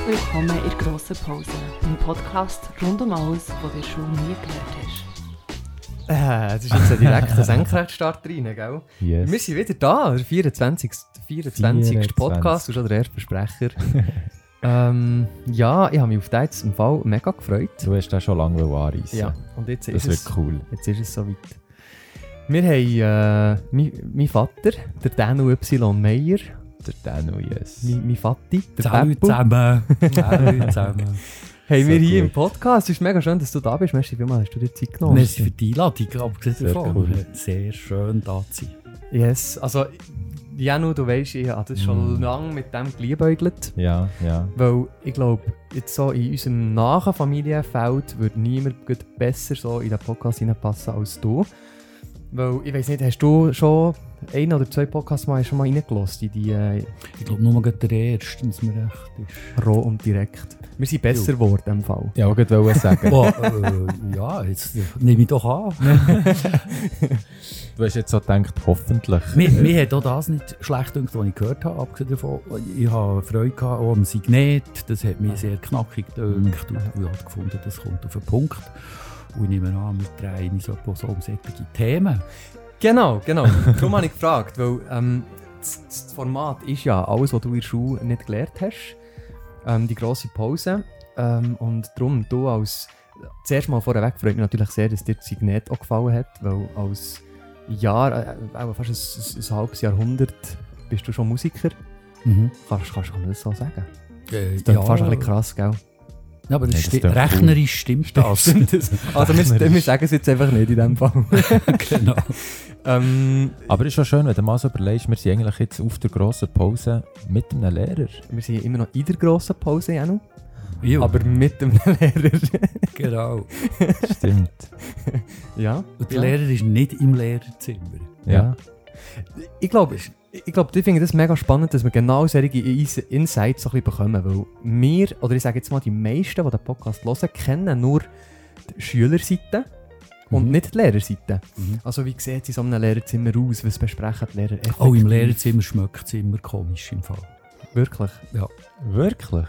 Herzlich willkommen in der grossen Pause, im Podcast rund um alles, was du Schule nie gelernt hast. Äh, es ist jetzt ein direkter Senkrechtstart rein, gell? Yes. Wir sind wieder da, der 24. 24. Podcast, du bist schon der erste Besprecher. ähm, ja, ich habe mich auf den jetzt im Fall mega gefreut. Du hast den schon lange anreißen. Ja, und jetzt Das ist, wird es, cool. jetzt ist es soweit. Wir haben äh, mein, mein Vater, der Danu Y. Meyer, Der Dano, yes. mein, mein Vati, der Salut Beppo, zusammen. Salut zusammen. haben wir So hier gut. im Podcast. Es ist mega schön, dass du da bist. Merci vielmals, hast du dir Zeit genommen. Merci für die Einladung, abgesehen Sehr davon. cool. Sehr schön da zu sein. Yes, also Janu, du weißt, ich habe das schon Mm. lange mit dem geliebäugelt. Ja, ja. Weil ich glaube, jetzt so in unserem nahen Familienfeld würde niemand besser so in den Podcast hineinpassen als du. Weil, ich weiß nicht, hast du schon ein oder zwei Podcasts mal schon mal reingelassen in die äh, Ich glaube, nur gerade der erste, wenn es mir recht ist. roh und direkt? Wir sind besser geworden im Fall. Ja, ich wollte sagen. Oh, äh, ja, jetzt nehme ich doch an. du hast jetzt so gedacht, hoffentlich. mir, mir hat auch das nicht schlecht gedacht, was ich gehört habe. Abgesehen davon, ich habe Freude gehabt, auch am Signet. Das hat mir sehr knackig gedacht. Und ich habe gefunden, das kommt auf den Punkt. Und ich nehme an, wir drehen so um solche Themen. Genau, genau. Darum habe ich gefragt, weil ähm, das, das Format ist ja alles, was du in der Schule nicht gelernt hast. Ähm, die grosse Pause. Ähm, und darum, du als... Zuerst mal vorweg freut mich natürlich sehr, dass dir das Signet auch gefallen hat, weil als Jahr, äh, auch fast ein, ein, ein halbes Jahrhundert bist du schon Musiker. Mhm. Kannst, kannst, kann man das so sagen? Äh, Das ist fast ein bisschen krass, gell? Ja, aber das Nee, das cool. rechnerisch stimmt das. Stimmt das? Also wir, wir sagen es jetzt einfach nicht in dem Fall. genau. Ähm, Aber es ist schon schön, wenn du mal so überlegst, wir sind eigentlich jetzt auf der grossen Pause mit einem Lehrer. wir sind immer noch in der grossen Pause, Janu, Ja, aber mit einem Lehrer. genau. Stimmt. ja. Und der ja. Lehrer ist nicht im Lehrerzimmer. Ja. Ich glaube, ich, glaub, ich finde das mega spannend, dass wir genau solche Insights so ein bisschen bekommen, weil wir, oder ich sage jetzt mal, die meisten, die den Podcast hören, kennen nur die Schülerseite und Mhm. nicht die Lehrerseite. Mhm. Also wie sieht es in so einem Lehrerzimmer aus, was besprechen die Lehrer effektiv? Oh, im Lehrerzimmer schmeckt es immer komisch im Fall. Wirklich? Wirklich?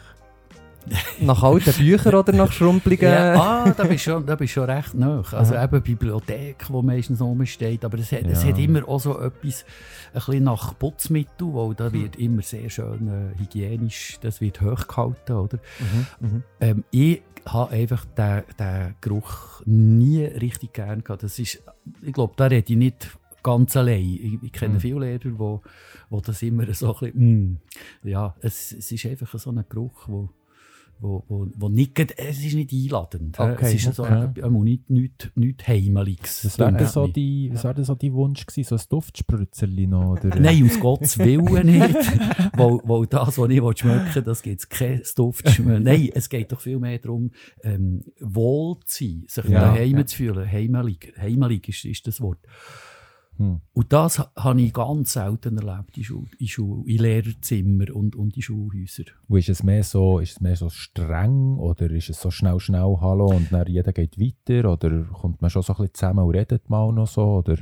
Nach alten Büchern oder nach schrumpeligen... Ja, ah, da bist du schon, da bist du schon recht nah. Also Aha. eben Bibliothek, wo meistens rumsteht, aber es hat, es Ja. hat immer auch so etwas ein bisschen nach Putzmittel, weil da wird immer sehr schön äh, hygienisch, das wird hochgehalten, oder? Mhm, mhm. Ähm, ich habe einfach den, den Geruch nie richtig gern gehabt. Das ist, ich glaube, da rede ich nicht ganz allein. Ich, ich kenne Mhm. viele Lehrer, die wo, wo das immer so ein bisschen, mm, ja, es, es ist einfach so ein Geruch, wo, wo, wo, wo nicht, gerade- es ist nicht einladend. Okay, es ist so ein, ein, nicht, nicht, nicht Heimeliges. Was wäre Ja. denn so, die, was wär so die Wunsch gewesen? So ein Duftspritzerli noch? Oder? Nein, um Gottes Willen nicht. weil, weil das, was ich schmecken will, das gibt es kein Duft. Nein, es geht doch viel mehr darum, ähm, wohl zu sein, sich Ja, daheim ja. zu fühlen. Heimelig, heimelig ist, ist das Wort. Hm. Und das ha- habe ich ganz selten erlebt in, Schul in, Schul in Lehrerzimmer und, und in Schulhäusern. Und ist es mehr so, ist es mehr so streng oder ist es so schnell, schnell Hallo und dann jeder geht weiter oder kommt man schon so ein bisschen zusammen und redet mal noch so oder?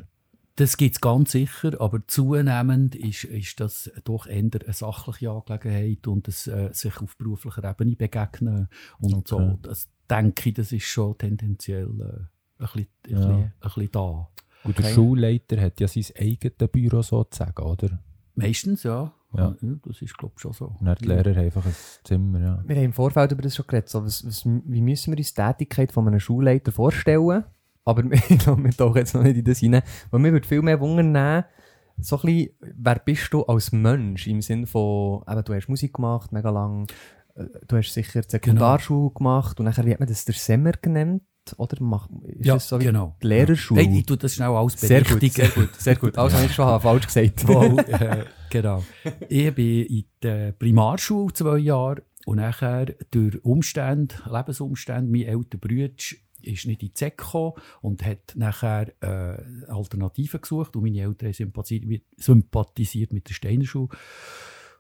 Das gibt es ganz sicher, aber zunehmend ist, ist das doch eher eine sachliche Angelegenheit und es, äh, sich auf beruflicher Ebene begegnen und Okay. so. Das denke ich, das ist schon tendenziell äh, ein, bisschen, ein, Ja. bisschen, ein bisschen da. Und der Okay. Schulleiter hat ja sein eigenes Büro sozusagen, oder? Meistens, ja. Ja. das ist, glaube ich, schon so. Und dann hat die Lehrer einfach ein Zimmer, ja. Wir haben im Vorfeld über das schon geredet. So, was, was, wie müssen wir uns die Tätigkeit von einem Schulleiter vorstellen? Aber ich glaube, wir tauchen jetzt noch nicht in das hinein. Weil mir würde viel mehr wundern nehmen, so ein bisschen, wer bist du als Mensch? Im Sinne von, eben, du hast Musik gemacht, mega lang. äh, Du hast sicher die Sekundarschule gemacht und nachher, wie hat man das, der Semmer genannt? Oder macht, ist Ja, das so wie genau. die Lehrerschule? Hey, ich tue das schnell alles sehr gut, sehr gut, sehr gut. Also habe ich schon falsch gesagt. Weil, äh, genau. Ich bin in der Primarschule zwei Jahre und nachher durch Umstände, Lebensumstände, mein älterer Bruder ist nicht in die ZEC gekommen und hat nachher äh, Alternativen gesucht und meine Eltern sympathisiert mit, sympathisiert mit der Steinerschule.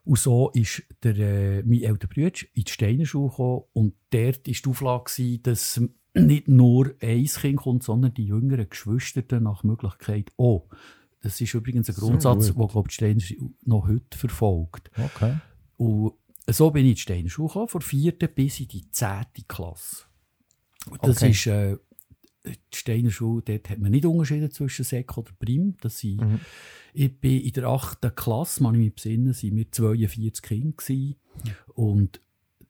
Und so ist der, äh, mein älterer Bruder in die Steinerschule gekommen und dort war die Auflage, dass nicht nur ein Kind kommt, sondern die jüngeren Geschwister nach Möglichkeit auch. Das ist übrigens ein Grundsatz, den, glaube ich, die Steinerschule noch heute verfolgt. Okay. Und so bin ich in die Steiner Schule gekommen, von 4. bis in die 10. Klasse. Und das Okay. ist, äh, die Steiner Schule, dort hat man nicht unterschieden zwischen Sek oder Prim. Das sind, Mhm. Ich bin in der 8. Klasse, man ich mich besinnen, sind wir 42 Kinder gewesen. Und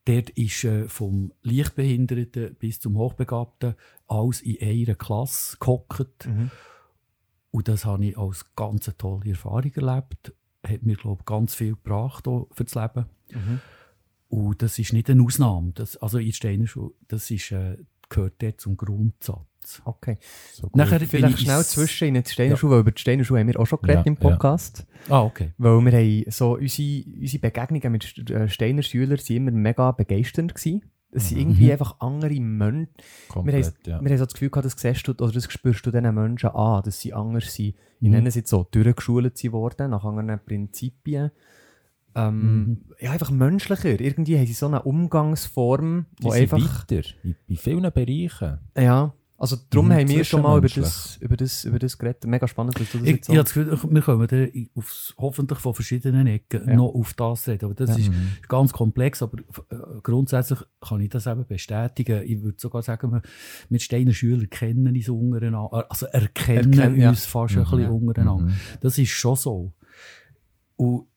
dort ist äh, vom Leichtbehinderten bis zum Hochbegabten alles in einer Klasse gehockt. Mhm. Und das habe ich als ganz tolle Erfahrung erlebt. Hat mir, glaube ich, ganz viel gebracht für das Leben. Mhm. Und das ist nicht eine Ausnahme. Das, also in Steiner Schule, das ist, äh, gehört dort zum Grundsatz. Okay. So. Nachher Vielleicht ich schnell zwischen in die Steiner Schule, weil über die Steiner Schule haben wir auch schon geredet Ja, im Podcast. Ah, okay. Weil wir haben so unsere, unsere Begegnungen mit äh, Steiner Schülern sind immer mega begeisternd gewesen. Es sind Mhm. irgendwie einfach andere Menschen. Wir haben, Komplett, ja. wir haben so das Gefühl gehabt, das siehst du, oder das spürst du diesen Menschen an, dass sie anders sind. Ich Mhm. nenne es jetzt so, durchgeschult worden, nach anderen Prinzipien. Ähm, Mhm. Ja, einfach menschlicher. Irgendwie haben sie so eine Umgangsform, Die sind einfach... weiter, in, in vielen Bereichen. Ja, also darum Mhm, haben wir schon mal über das, über, das, über das geredet. Mega spannend, dass du das Ich, jetzt ich habe so... das Gefühl, wir kommen dann aufs, hoffentlich von verschiedenen Ecken Ja. noch auf das reden. Aber das Ja. ist Mhm. ganz komplex, aber äh, grundsätzlich kann ich das eben bestätigen. Ich würde sogar sagen, wir, wir Steiner Schüler kennen uns untereinander, also erkennen ja. uns fast ein Mhm. bisschen untereinander. Mhm. Das ist schon so. Und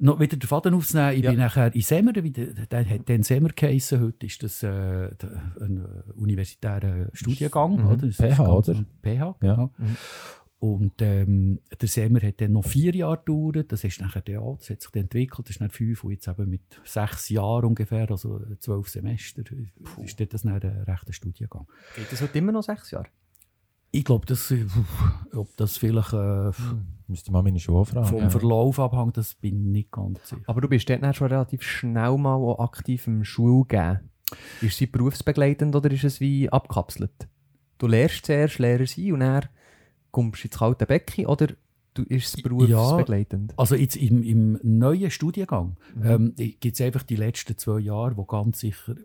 noch wieder den Faden aufzunehmen, ich Ja. bin nachher in Semmer, der hat dann Semmer geheissen, heute ist das äh, ein äh, universitärer Studiengang. Mhm. Oder? Ist PH, oder? PH, Ja. genau. Mhm. Und ähm, der Semmer hat dann noch vier Jahre gedauert, das ist nachher der, das hat sich dann entwickelt, das ist dann fünf und jetzt eben mit sechs Jahren ungefähr, also zwölf Semester, ist dort das dann ein rechter Studiengang. Geht das heute immer noch sechs Jahre? Ich glaube, äh, ob das vielleicht äh, Müsste mal meine Schule fragen. vom Verlauf abhängt, das bin ich nicht ganz sicher. Aber du bist dort schon relativ schnell mal auch aktiv im Schulgeben. Ist sie berufsbegleitend oder ist es wie abkapselt? Du lernst zuerst Lehrer sein und dann kommst du ins kalte Becken oder du ist es berufsbegleitend? Also jetzt im, im neuen Studiengang Mhm. ähm, gibt es einfach die letzten zwei Jahre, wo ganz sicher, ich,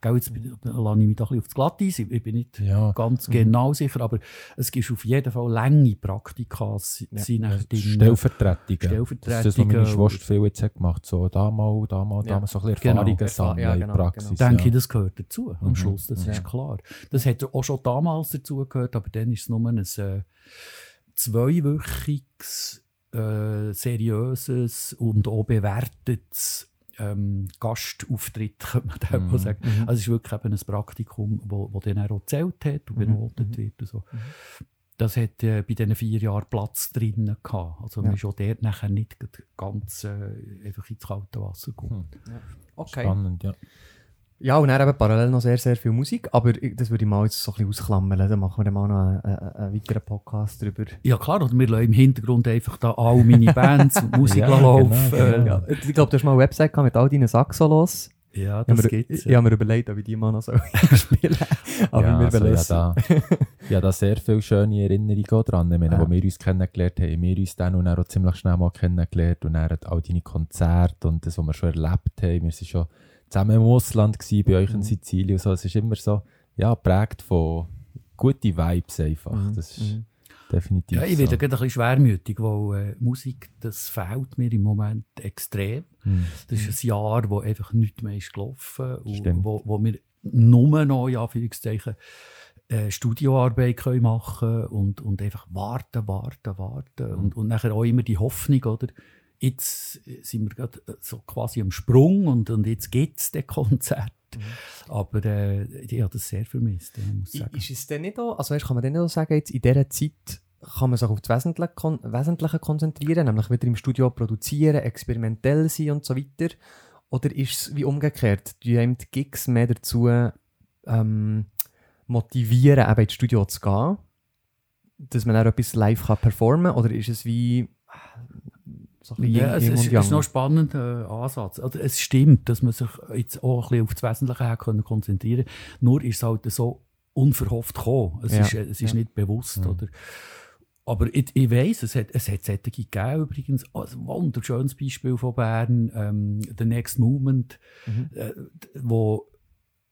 gell, jetzt bin- lasse ich mich da ein bisschen aufs Glatteis, ich, ich bin nicht Ja, ganz Mhm. genau sicher, aber es gibt auf jeden Fall lange Praktika, Ja. drin. Stellvertretungen. Das ist das, was meine Stellvertretungen. Schwester viel jetzt hat gemacht So, da mal, da mal, da Ja. mal, so ein bisschen Genau. Erfahrungen Erfa- sammeln ja, in genau, Praxis. genau. denke ja. ich, das gehört dazu am Mhm. Schluss, das Ja. ist klar. Das hat auch schon damals dazu gehört, aber dann ist es nur ein äh, zweiwöchiges, äh, seriöses und auch bewertetes ähm, Gastauftritt, könnte man da Mhm. mal sagen. Mhm. Also es ist wirklich eben ein Praktikum, wo, wo dann auch gezählt hat und Mhm. benotet Mhm. wird und so. Das hat äh, bei diesen vier Jahren Platz drinnen gehabt. Also Ja. man ist auch dort nachher nicht ganz äh, einfach ins kalte Wasser gekommen. Hm. Okay. Spannend, ja. Ja, und dann eben parallel noch sehr, sehr viel Musik, aber das würde ich mal jetzt so ein bisschen ausklammern. Dann machen wir dann mal noch einen, einen, weiteren Podcast darüber. Ja klar, oder wir lassen im Hintergrund einfach da all meine Bands und Musik Ja, laufen. genau, Äh, genau. Ja, ich glaube, du hast mal eine Website gehabt mit all deinen Saxolos. ja, Ich das habe mir, gibt's. ich habe mir überlegt, ob ich die mal noch so spielen Aber ja, wir also, ja, überlassen. da, ja, da sehr viele schöne Erinnerungen dran. Ich meine, Ja. Wo wir uns kennengelernt haben, haben wir uns dann und dann auch ziemlich schnell mal kennengelernt und dann all deine Konzerte und das, was wir schon erlebt haben. Wir waren schon zusammen im Ausland gewesen, bei euch in Mhm. Sizilien und so. Es ist immer so, ja, geprägt von guten Vibes einfach. Mhm. Das ist Mhm. definitiv Ja, ich so. werde gerade ein bisschen schwermütig, weil äh, Musik, das fehlt mir im Moment extrem. Mhm. Das ist ein Jahr, wo einfach nichts mehr ist gelaufen und Stimmt. wo, wo wir nur noch, in Anführungszeichen, äh, Studioarbeit können machen und, und einfach warten, warten, warten. Und, und nachher auch immer die Hoffnung, oder? Jetzt sind wir gerade äh, so quasi am Sprung und, und jetzt gibt es den Konzert. Aber äh, ich habe das sehr vermisst, ja, muss ich sagen. Ist es denn nicht auch, also weißt, kann man denn nicht auch sagen, jetzt in dieser Zeit kann man sich auf das Wesentliche, kon Wesentliche konzentrieren, nämlich wieder im Studio produzieren, experimentell sein und so weiter? Oder ist es wie umgekehrt, die einem die Gigs mehr dazu ähm, motivieren, eben ins Studio zu gehen, dass man auch etwas live kann performen kann? Oder ist es wie so ein bisschen Ja, es Yin ist, ist noch ein spannender Ansatz. Also, es stimmt, dass man sich jetzt auch ein bisschen auf das Wesentliche hat können konzentrieren Nur ist es halt so unverhofft gekommen. Es Ja. ist, es ist Ja. nicht bewusst. Mhm. Oder? Aber ich, ich weiss, es hat, es hat solche gegeben übrigens. Also ein wunderschönes Beispiel von Bern, ähm, The Next Movement, Mhm. äh, wo,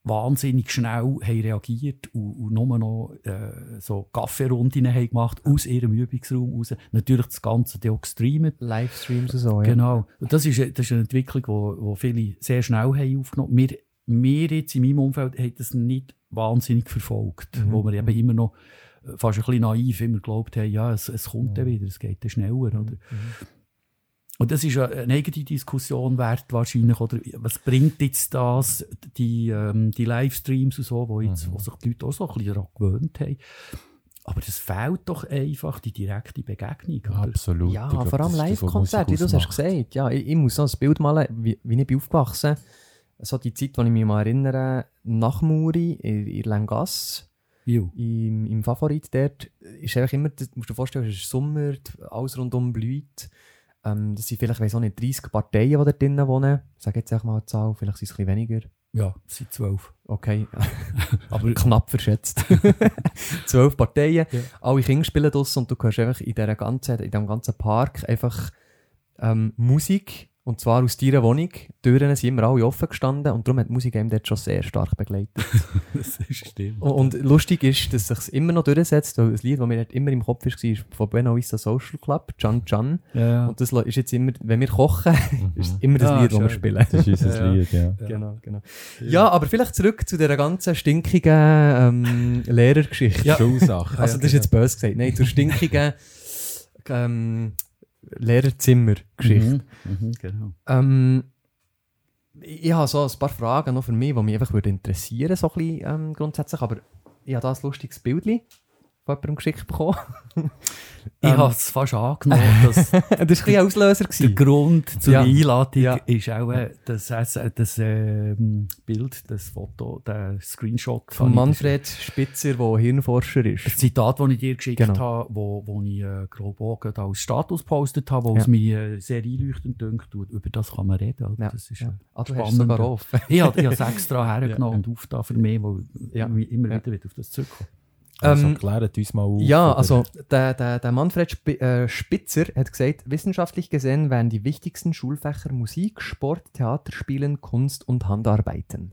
wahnsinnig schnell haben reagiert und, und nur noch äh, so Kaffeerunden haben gemacht aus ihrem Übungsraum raus. Natürlich das Ganze auch gestreamt. Livestreams und so, ja. Genau. Und das ist, das ist eine Entwicklung, die wo, wo viele sehr schnell haben aufgenommen haben. Wir, wir jetzt in meinem Umfeld haben das nicht wahnsinnig verfolgt, Mhm. wo wir eben immer noch fast ein bisschen naiv immer geglaubt haben, ja, es, es kommt dann wieder, es geht dann schneller. Oder? Mhm. Und das ist ja eine eigene Diskussion wert wahrscheinlich, oder was bringt jetzt das, die, ähm, die Livestreams und so, wo, jetzt, Mhm. wo sich die Leute auch so ein bisschen daran gewöhnt haben. Aber es fehlt doch einfach die direkte Begegnung. Oder? Absolut. Ja, glaub, vor allem das das, Live-Konzerte, wie du es hast gesagt. Ja, ich, ich muss so ein Bild malen, wie, wie ich bin aufgewachsen So die Zeit, wo ich mich mal erinnere, nach Muri, in, in Langasse, im, im Favorit dort, ist einfach immer, das musst du dir vorstellen, es ist Sommer, die- alles rundum blüht. Ähm, das sind vielleicht, ich auch nicht, 30 Parteien, die da drinnen wohnen. Ich sage jetzt einfach mal eine Zahl, vielleicht sind es ein bisschen weniger. Ja, seit zwölf. Okay, Aber knapp verschätzt. Zwölf Parteien, Ja. alle Kinder spielen draussen und du hörst einfach in, dieser ganzen, in diesem ganzen Park einfach ähm, Musik. Und zwar aus deiner Wohnung. Die Türen sind immer alle offen gestanden und darum hat die Musik einem dort schon sehr stark begleitet. das ist stimmt. und, und lustig ist, dass sich immer noch durchsetzt, weil das Lied, das mir immer im Kopf ist, war von Buena Vista Social Club, Chan Chan. ja. Und das ist jetzt immer, wenn wir kochen, ist es Mhm. immer das Ah, Lied, das wir spielen. Das ist unser Ja. Lied, ja. Genau, genau. Ja, aber vielleicht zurück zu dieser ganzen stinkigen ähm, Lehrergeschichte. Ja. Schulsache. Also das ist jetzt böse gesagt. Nein, zur stinkigen ähm, Lehrerzimmer-Geschichte. Mhm. Mhm, genau. Ähm, ich habe so ein paar Fragen noch für mich, die mich einfach interessieren so ein bisschen, ähm, grundsätzlich. Aber ich habe da ein lustiges Bild von jemandem geschickt bekommen. Ich Ähm. habe es fast angenommen, dass das war ein bisschen ein Auslöser. der Gewesen. Grund zur Ja. Einladung Ja. ist auch äh, das, das, das ähm, Bild, das Foto, der Screenshot Von Manfred Spitzer, der Hirnforscher ist. Zitat, das ich dir geschickt Genau. habe, wo, wo ich äh, glaube auch als Status gepostet habe, wo Ja. mir äh, sehr einleuchtend dünkt. Über das kann man reden. oder? Ja. Das ist, Ja. äh, Ah, du hast sogar offen. Ich habe es extra hergenommen Ja. und aufgetan für mich, weil Ja. ich immer Ja. wieder wieder auf das zurückkomme. Also Ähm, klärt uns mal auf. Ja, oder? also der, der, der Manfred Spi äh, Spitzer hat gesagt, wissenschaftlich gesehen wären die wichtigsten Schulfächer Musik, Sport, Theaterspielen, Kunst und Handarbeiten.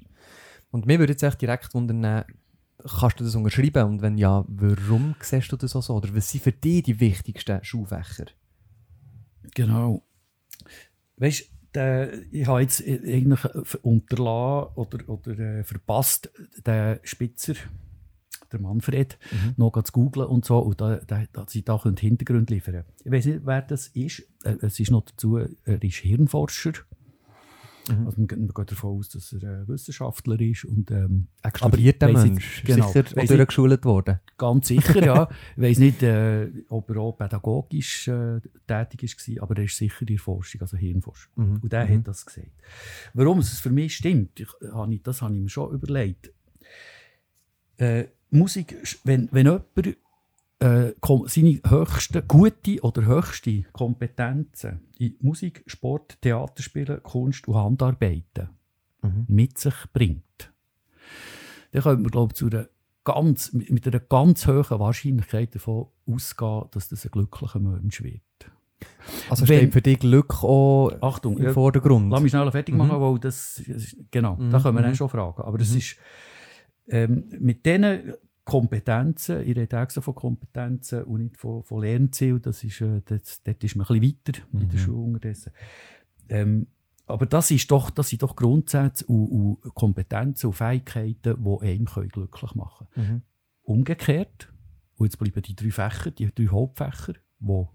Und mir würde jetzt echt direkt wundern, kannst du das unterschreiben? Und wenn ja, warum siehst du das auch so? Oder was sind für dich die wichtigsten Schulfächer? Genau. Weißt du, ich habe jetzt äh, eigentlich äh, unterlassen oder, oder äh, verpasst, den Spitzer, der Manfred, Mhm. noch zu googlen und so, und da, da, dass sie da können Hintergrund liefern Ich weiß nicht, wer das ist. Äh, Es ist noch dazu, er ist Hirnforscher. Mhm. Also man, geht- man geht davon aus, dass er äh, Wissenschaftler ist und ähm, weiss ich- Mensch, genau. sicher auch Weiss durchgeschult worden. Ganz sicher, ja. Ich weiß nicht, äh, ob er auch pädagogisch äh, tätig war, aber er ist sicher in der Forschung, also Hirnforscher. Mhm. Und der Mhm. hat das gesagt. Warum es für mich stimmt, ich, das habe ich mir schon überlegt. Äh, Musik, wenn, wenn jemand äh, seine höchsten, gute oder höchste Kompetenzen in Musik, Sport, Theaterspielen, Kunst und Handarbeiten Mhm. mit sich bringt, dann könnte man, glaube ich, zu einer ganz, mit einer ganz hohen Wahrscheinlichkeit davon ausgehen, dass das ein glücklicher Mensch wird. Also Wenn- steht für dich Glück auch Achtung, im Vordergrund. lass mich schnell fertig Mhm. machen, weil das, das genau, Mhm, da können wir mhm. dann schon fragen. Aber es Mhm. ist ähm, mit diesen Kompetenzen, ich rede extra von Kompetenzen und nicht von, von Lernzielen, das ist, äh, das, dort ist man ein bisschen weiter in der Mhm. Schule unterdessen. Ähm, aber das, ist doch, das sind doch Grundsätze und, und Kompetenzen und Fähigkeiten, die einem glücklich machen können. Mhm. Umgekehrt, und jetzt bleiben die drei Fächer, die drei Hauptfächer, die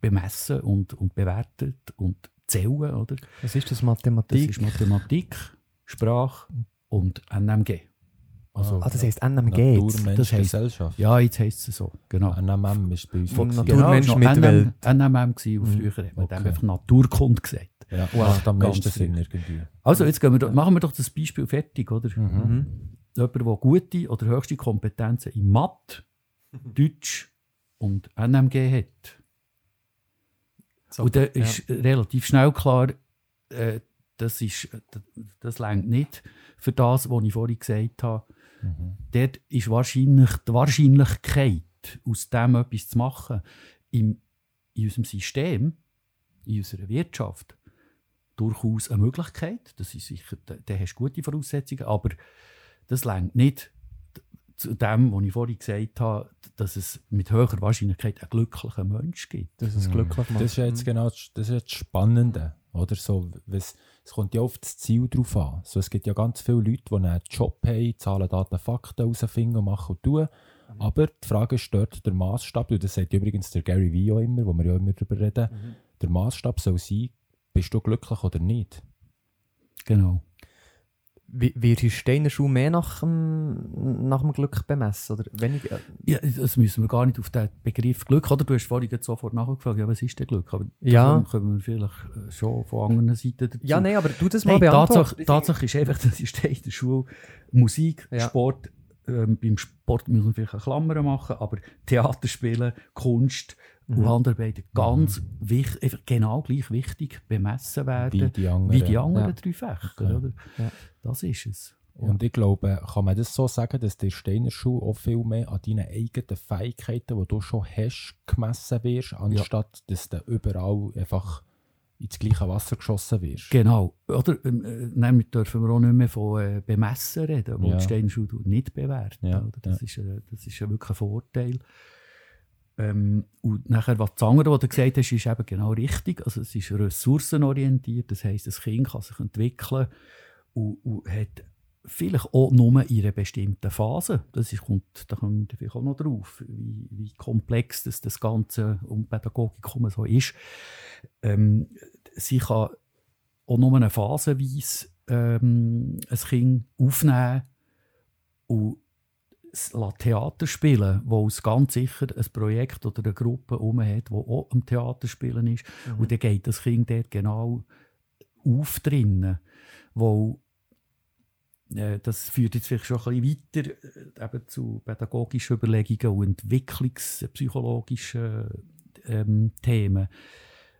bemessen und, und bewertet und zählen, oder? Was ist das, Das Mathematik? ist Mathematik, Sprache und NMG. Also, ah, das heisst NMG jetzt. Naturmensch, Das heisst- Gesellschaft. ja, jetzt heisst es so. Genau. NMM ist bei uns. Von Naturmensch genau, mit NM, Welt. NMM gewesen, und Mhm. früher hat man dem Okay. einfach Naturkund gesagt. Ja, Wow, macht am meisten Sinn irgendwie. Also, jetzt wir, machen wir doch das Beispiel fertig, oder? Mhm. Mhm. Jemand, der gute oder höchste Kompetenzen in Mathe, Deutsch und NMG hat. So, Und dann ja. ist relativ schnell klar, äh, das, ist, das, das längt nicht für das, was ich vorhin gesagt habe. Mhm. Dort ist wahrscheinlich die Wahrscheinlichkeit, aus dem etwas zu machen, im, in unserem System, in unserer Wirtschaft, durchaus eine Möglichkeit. Das ist sicher, da, da hast du gute Voraussetzungen, aber das längt nicht zu dem, was ich vorhin gesagt habe, dass es mit höherer Wahrscheinlichkeit einen glücklichen Mensch gibt. Dass es glücklich macht. Das ist jetzt genau das, das, ist jetzt das Spannende. Oder? So, es, es kommt ja auf das Ziel drauf an. So, es gibt ja ganz viele Leute, die einen Job haben, Zahlen, Daten, Fakten herausfinden und machen und tun. Mhm. Aber die Frage ist dort der Maßstab, und das sagt übrigens der Gary Vee auch immer, wo wir ja immer darüber reden, Mhm. der Maßstab soll sein, bist du glücklich oder nicht? Genau. Wie- Wird in Steiner Schuh mehr nach dem, nach dem Glück bemessen? Oder weniger? Ja, das müssen wir gar nicht auf den Begriff Glück, oder? Du hast vorhin sofort nachgefragt, ja, was ist denn Glück? Aber Ja. kommen wir vielleicht äh, schon von anderen Seiten dazu. Ja, nein, aber du das mal Nein, beantworten. Tatsache, Tatsache ist einfach, dass in der Schule Musik, Ja. Sport, ähm, beim Sport müssen wir vielleicht eine Klammer machen, aber Theater spielen, Kunst Mhm. und Handarbeit ganz wichtig, einfach genau gleich wichtig bemessen werden Wie die anderen. wie die anderen Ja. drei Fächer. Ja. Das ist es. Und ich glaube, kann man das so sagen, dass der Steiner Schuh auch viel mehr an deinen eigenen Fähigkeiten, die du schon hast, gemessen wirst, anstatt dass du überall einfach ins gleiche Wasser geschossen wirst? Genau. Oder, ähm, äh, nämlich dürfen wir auch nicht mehr von äh, Bemessen reden, wo Ja. die Steinschule nicht bewerten. Ja? Das, ja. ist, äh, das ist wirklich ein Vorteil. Ähm, und nachher, was das andere, was du gesagt hast, ist eben genau richtig. Also es ist ressourcenorientiert, das heisst, das Kind kann sich entwickeln und, und hat vielleicht auch nur in einer bestimmten Phase. Das ist, kommt, da kommen wir vielleicht auch noch drauf, wie, wie komplex das, das Ganze um Pädagogikum so ist. Ähm, sie kann auch nur eine phasenweise ähm, ein Kind aufnehmen und Theater spielen, wo es ganz sicher ein Projekt oder eine Gruppe herum hat, die auch am Theater spielen ist. Mhm. Und dann geht das Kind dort genau auf drinnen, wo äh, das führt jetzt vielleicht schon ein bisschen weiter äh, eben zu pädagogischen Überlegungen und entwicklungspsychologischen ähm, Themen.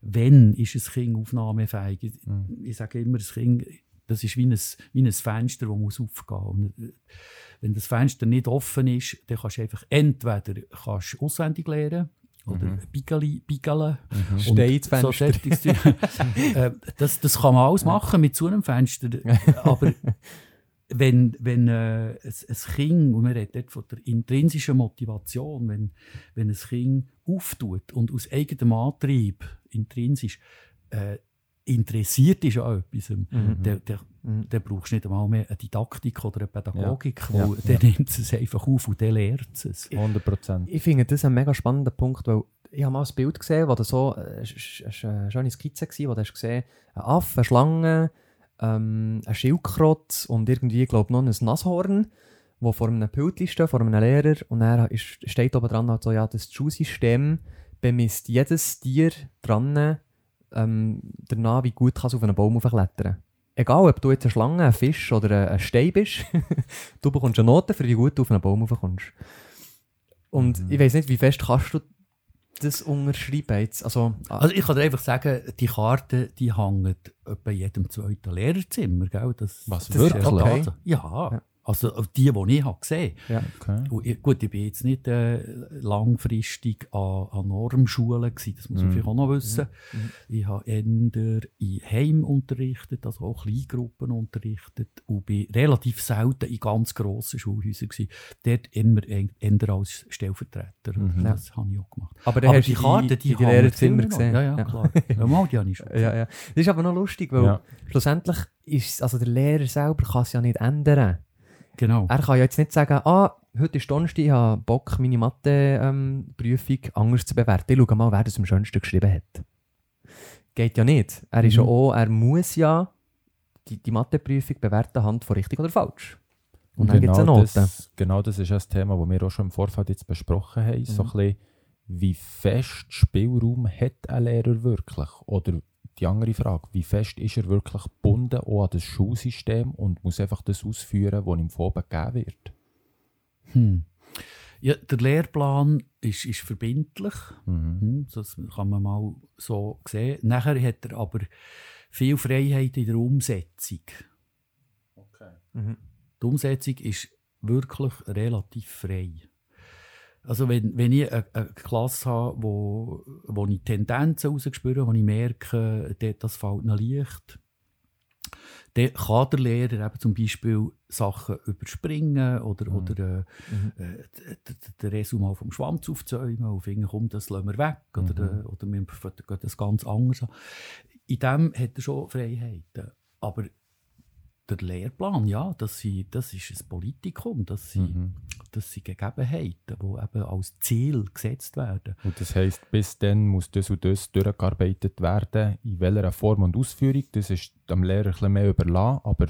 Wenn ist ein Kind aufnahmefähig? Mhm. ich sage immer, das Kind, das ist wie ein, wie ein Fenster, das muss aufgehen muss. Wenn das Fenster nicht offen ist, dann kannst du einfach entweder kannst du auswendig lernen oder Mhm. Bigeli, Bigelen. Mhm. So äh, das, das kann man alles machen mit so einem Fenster. Aber wenn, wenn äh, ein, ein Kind, und wir reden dort von der intrinsischen Motivation, wenn, wenn ein Kind auftut und aus eigenem Antrieb, intrinsisch, äh, interessiert ist an etwas, Mhm. dann, dann, Mhm. dann brauchst du nicht einmal mehr eine Didaktik oder eine Pädagogik, Ja. wo Ja. dann nimmt es einfach auf und dann lernt es es. 100 Prozent. Ich finde das ein mega spannender Punkt, weil ich habe mal ein Bild gesehen, wo da so, äh, war eine schöne Skizze, gewesen, wo du hast gesehen ein Affe, eine Schlange, ähm, ein Schildkrott und irgendwie, glaube noch ein Nashorn, wo vor einem Pult steht, vor einem Lehrer und er ist, steht oben dran halt so, ja, das Schulsystem bemisst jedes Tier dran ähm, danach, wie gut kann es auf einen Baum aufklettern. Egal, ob du jetzt eine Schlange, ein Fisch oder ein- ein Stein bist, du bekommst eine Note, für wie gut du auf einen Baum raufkommst. Und Mhm. ich weiß nicht, wie fest kannst du das unterschreiben jetzt? Also, ah, Also ich kann dir einfach sagen, die Karten, die hängen bei jedem zweiten Lehrerzimmer. Gell? Das, Was, das ist wirklich? Okay. Ja, Ja. Also die, die ich habe gesehen ja. Okay. Gut, ich bin jetzt nicht äh, langfristig an, an Normschulen gewesen, das muss man Mhm. vielleicht auch noch wissen. Mhm. Ich habe eher in Heim unterrichtet, also auch Kleingruppen unterrichtet und bin relativ selten in ganz grossen Schulhäusern gewesen. Dort immer eher als Stellvertreter. Mhm. Das habe ich auch gemacht. Aber Aber die du Karten, die, die, die, Lehrerzimmer gesehen. Ja, ja, klar. Ja, mal, die habe ich schon. ja, ja. Das ist aber noch lustig, weil Ja. schlussendlich ist also der Lehrer selber kann es ja nicht ändern. Genau. Er kann ja jetzt nicht sagen, ah, heute ist Donnerstag, ich habe Bock, meine Mathe-Prüfung anders zu bewerten. Ich schaue mal, wer das am schönsten geschrieben hat. Geht ja nicht. Er, ist ja Mhm. auch, er muss ja die, die Matheprüfung bewerten anhand von richtig oder falsch. Und dann gibt es eine genau, Note. das, genau das ist das Thema, das wir auch schon im Vorfeld jetzt besprochen haben. So Mhm. ein bisschen, wie fest Spielraum hat ein Lehrer wirklich? Oder die andere Frage, wie fest ist er wirklich gebunden auch an das Schulsystem und muss einfach das ausführen, was ihm von oben gegeben wird? Hm. Ja, der Lehrplan ist, ist verbindlich. Mhm. Hm, Das kann man mal so sehen. Nachher hat er aber viel Freiheit in der Umsetzung. Mhm. Die Umsetzung ist wirklich relativ frei. Also wenn, wenn ich eine, eine Klasse habe, wo, wo ich Tendenzen rausspüre, wo ich merke, das fällt noch leicht, dann kann der Lehrer eben zum Beispiel Sachen überspringen oder, Mhm. oder äh, äh, d- d- den Resu mal vom Schwanz aufzäumen und finden, komm, das lassen wir weg. Oder, Mhm. äh, oder wir gehen das ganz anders an. In dem hat er schon Freiheiten. Aber der Lehrplan, ja, das, sind, das ist ein Politikum, das sind, Mhm. das sind Gegebenheiten, die eben als Ziel gesetzt werden. Und das heisst, bis dann muss das und das durchgearbeitet werden. In welcher Form und Ausführung, das ist dem Lehrer ein bisschen mehr überlassen, aber